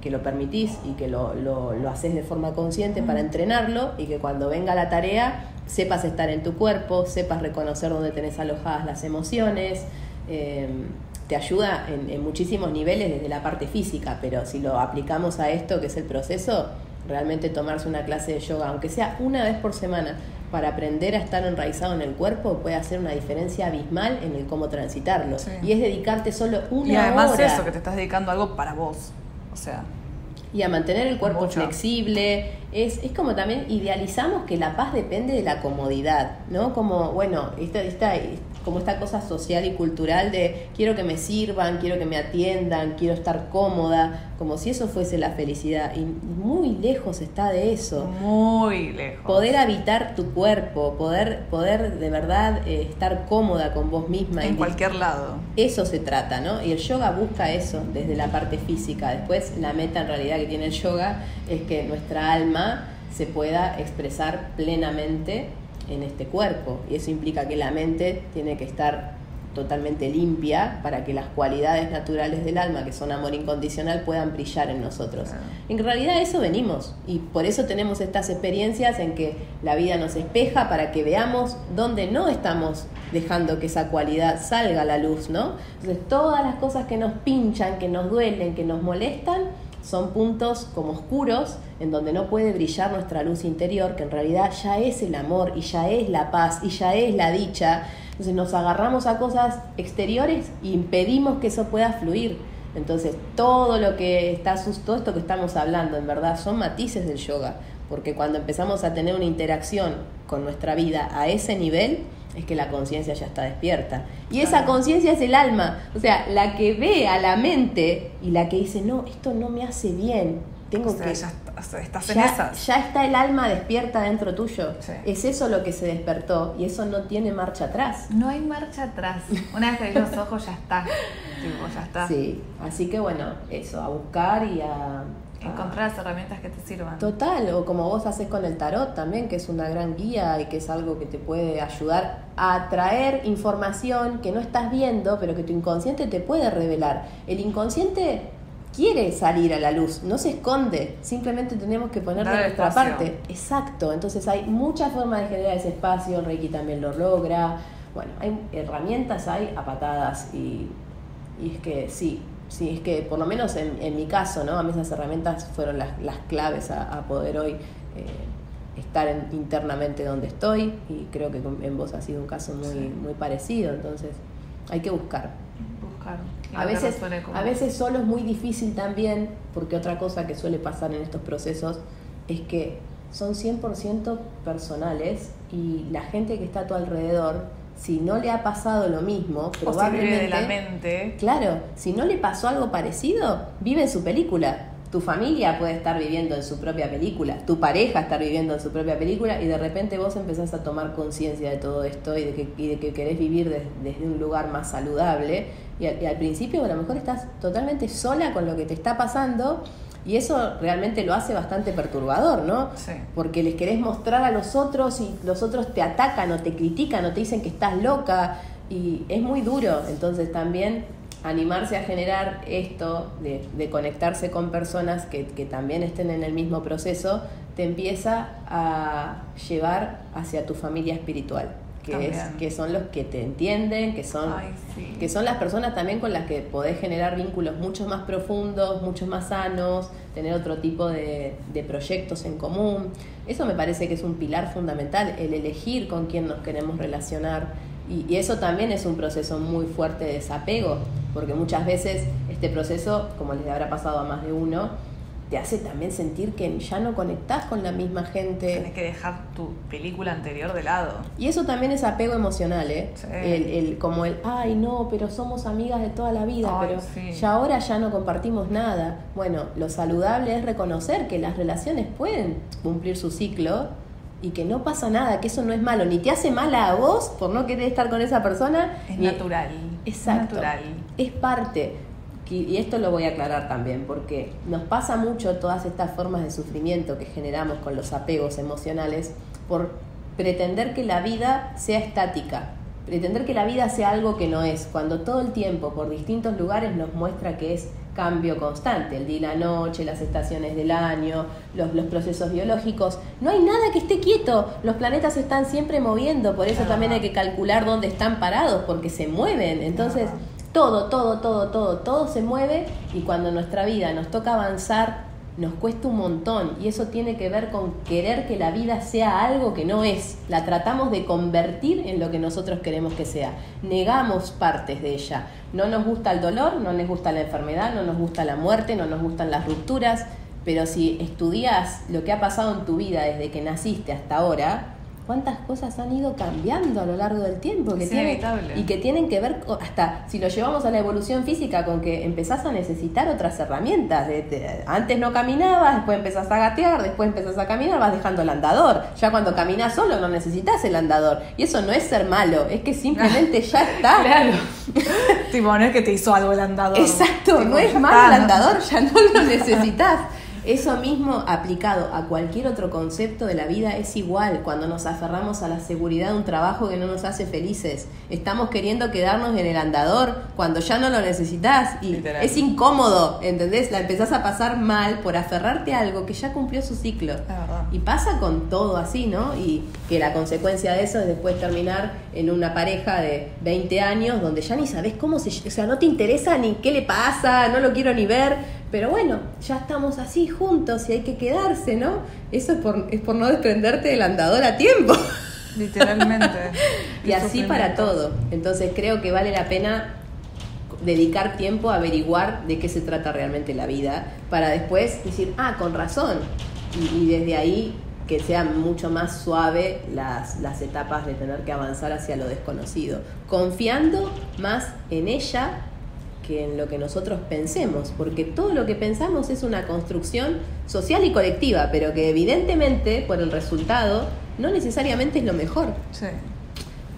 que lo permitís y que lo, lo, lo haces de forma consciente para entrenarlo y que cuando venga la tarea sepas estar en tu cuerpo, sepas reconocer dónde tenés alojadas las emociones. eh, te ayuda en, en muchísimos niveles desde la parte física, pero si lo aplicamos a esto que es el proceso, realmente tomarse una clase de yoga, aunque sea una vez por semana, para aprender a estar enraizado en el cuerpo, puede hacer una diferencia abismal en el cómo transitarlo. Sí. Y es dedicarte solo una Y además hora eso, que te estás dedicando a algo para vos. O sea, y a mantener el cuerpo Mucho. flexible. Es, es como también idealizamos que la paz depende de la comodidad, ¿no? Como, bueno, esta, esta, como esta cosa social y cultural de quiero que me sirvan, quiero que me atiendan, quiero estar cómoda, como si eso fuese la felicidad. Y muy lejos está de eso. muy lejos. Poder habitar tu cuerpo, poder, poder de verdad eh, estar cómoda con vos misma. en y cualquier lado. eso se trata, ¿no? Y el yoga busca eso desde la parte física. Después, la meta en realidad que tiene el yoga es que nuestra alma se pueda expresar plenamente en este cuerpo. Y eso implica que la mente tiene que estar totalmente limpia para que las cualidades naturales del alma, que son amor incondicional, puedan brillar en nosotros. En realidad eso venimos y por eso tenemos estas experiencias en que la vida nos espeja para que veamos dónde no estamos dejando que esa cualidad salga a la luz, ¿no? Entonces todas las cosas que nos pinchan, que nos duelen, que nos molestan, son puntos como oscuros en donde no puede brillar nuestra luz interior, que en realidad ya es el amor y ya es la paz y ya es la dicha. Entonces nos agarramos a cosas exteriores y impedimos que eso pueda fluir. Entonces todo lo que está, todo esto que estamos hablando, en verdad, son matices del yoga, porque cuando empezamos a tener una interacción con nuestra vida a ese nivel, es que la conciencia ya está despierta. Y esa conciencia es el alma, o sea, la que ve a la mente y la que dice, no, esto no me hace bien, tengo O sea, que... ya está- o sea, estás en Ya, esas. ya está el alma despierta dentro tuyo. Sí. Es eso lo que se despertó y eso no tiene marcha atrás. No hay marcha atrás. Una vez que abrís los ojos, ya está. Tipo, ya está. Sí, así que bueno, eso, a buscar y a... Encontrar las herramientas que te sirvan. Total, o como vos haces con el tarot también, que es una gran guía y que es algo que te puede ayudar a traer información que no estás viendo, pero que tu inconsciente te puede revelar. El inconsciente quiere salir a la luz, no se esconde, simplemente tenemos que ponerle Darle nuestra espacio. parte. Exacto, entonces hay muchas formas de generar ese espacio, Reiki también lo logra. Bueno, hay herramientas, hay a patadas y, y es que sí, sí, es que por lo menos en, en mi caso, ¿no? A mí esas herramientas fueron las, las claves a, a poder hoy eh, estar internamente donde estoy y creo que en vos ha sido un caso muy, muy parecido, entonces hay que buscar. Buscar. A veces, a veces solo es muy difícil también, porque otra cosa que suele pasar en estos procesos es que son 100% personales y la gente que está a tu alrededor, si no le ha pasado lo mismo, probablemente... de la mente. Claro, si no le pasó algo parecido, vive en su película tu familia puede estar viviendo en su propia película, tu pareja estar viviendo en su propia película y de repente vos empezás a tomar conciencia de todo esto y de que, de que querés vivir desde un lugar más saludable y, al principio a lo mejor estás totalmente sola con lo que te está pasando y eso realmente lo hace bastante perturbador, ¿no? Sí. Porque les querés mostrar a los otros y los otros te atacan o te critican o te dicen que estás loca y es muy duro, entonces también animarse a generar esto, de, conectarse con personas que, también estén en el mismo proceso, te empieza a llevar hacia tu familia espiritual. Que, es, que son los que te entienden, que son, que son las personas también con las que podés generar vínculos mucho más profundos, mucho más sanos, tener otro tipo de, de proyectos en común. Eso me parece que es un pilar fundamental, el elegir con quién nos queremos relacionar. Y, eso también es un proceso muy fuerte de desapego, porque muchas veces este proceso, como les habrá pasado a más de uno, te hace también sentir que ya no conectás con la misma gente. Tienes que dejar tu película anterior de lado. Y eso también es apego emocional, ¿eh? El, el, como el, ay, no, pero somos amigas de toda la vida, pero ya ahora ya no compartimos nada. Bueno, lo saludable es reconocer que las relaciones pueden cumplir su ciclo y que no pasa nada, que eso no es malo, ni te hace mala a vos por no querer estar con esa persona. Es natural. Exacto. natural. Es parte. Y esto lo voy a aclarar también, porque nos pasa mucho todas estas formas de sufrimiento que generamos con los apegos emocionales por pretender que la vida sea estática, pretender que la vida sea algo que no es, cuando todo el tiempo por distintos lugares nos muestra que es cambio constante, el día y la noche, las estaciones del año, los, los, procesos biológicos. No hay nada que esté quieto, los planetas están siempre moviendo, por eso también hay que calcular dónde están parados, porque se mueven. Entonces, todo, todo, todo, todo, todo se mueve y cuando nuestra vida nos toca avanzar, nos cuesta un montón y eso tiene que ver con querer que la vida sea algo que no es. La tratamos de convertir en lo que nosotros queremos que sea. Negamos partes de ella. No nos gusta el dolor, no nos gusta la enfermedad, no nos gusta la muerte, no nos gustan las rupturas, pero si estudias lo que ha pasado en tu vida desde que naciste hasta ahora, cuántas cosas han ido cambiando a lo largo del tiempo que y que tienen que ver hasta si lo llevamos a la evolución física con que empezás a necesitar otras herramientas antes no caminabas después empezás a gatear después empezás a caminar vas dejando el andador. Ya cuando caminas solo no necesitas el andador. Y eso no es ser malo es que simplemente ya está. Claro. Tipo no es que te hizo algo el andador. Exacto no es malo el andador ya no lo necesitas eso mismo aplicado a cualquier otro concepto de la vida es igual cuando nos aferramos a la seguridad de un trabajo que no nos hace felices. Estamos queriendo quedarnos en el andador cuando ya no lo necesitas y es incómodo, ¿entendés? La empezás a pasar mal por aferrarte a algo que ya cumplió su ciclo. Y pasa con todo así, ¿no? Y que la consecuencia de eso es después terminar en una pareja de 20 años donde ya ni sabes cómo se... O sea, no te interesa ni qué le pasa, no lo quiero ni ver pero bueno, ya estamos así juntos y hay que quedarse, ¿no? Eso es por, es por no desprenderte del andador a tiempo. Literalmente. y así para todo. Entonces creo que vale la pena dedicar tiempo a averiguar de qué se trata realmente la vida, para después decir, ah, con razón. Y, desde ahí que sean mucho más suave las, las etapas de tener que avanzar hacia lo desconocido, confiando más en ella que en lo que nosotros pensemos, porque todo lo que pensamos es una construcción social y colectiva, pero que evidentemente por el resultado no necesariamente es lo mejor. Sí.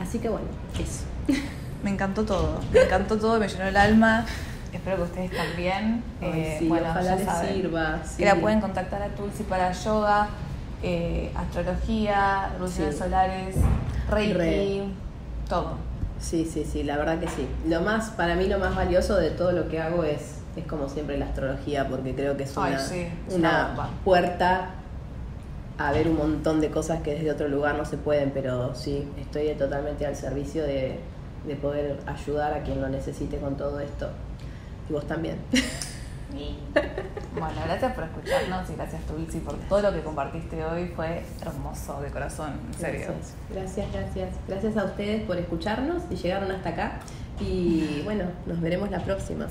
Así que bueno, eso. Me encantó todo, me encantó todo, me llenó el alma. Espero que ustedes también. Eh, bueno, ojalá les sirva. Que la pueden contactar a Tulsi para yoga, eh, astrología, erupciones solares, reiki, todo. Sí, sí, sí, la verdad que sí. Lo más, para mí lo más valioso de todo lo que hago es, es como siempre la astrología, porque creo que es una, una puerta a ver un montón de cosas que desde otro lugar no se pueden, pero sí, estoy totalmente al servicio de, de poder ayudar a quien lo necesite con todo esto. Y vos también. Bueno, gracias por escucharnos y gracias Tulsi por todo lo que compartiste hoy. Fue hermoso de corazón, en serio. Gracias, gracias. Gracias, a ustedes por escucharnos y llegaron hasta acá. Y bueno, nos veremos la próxima.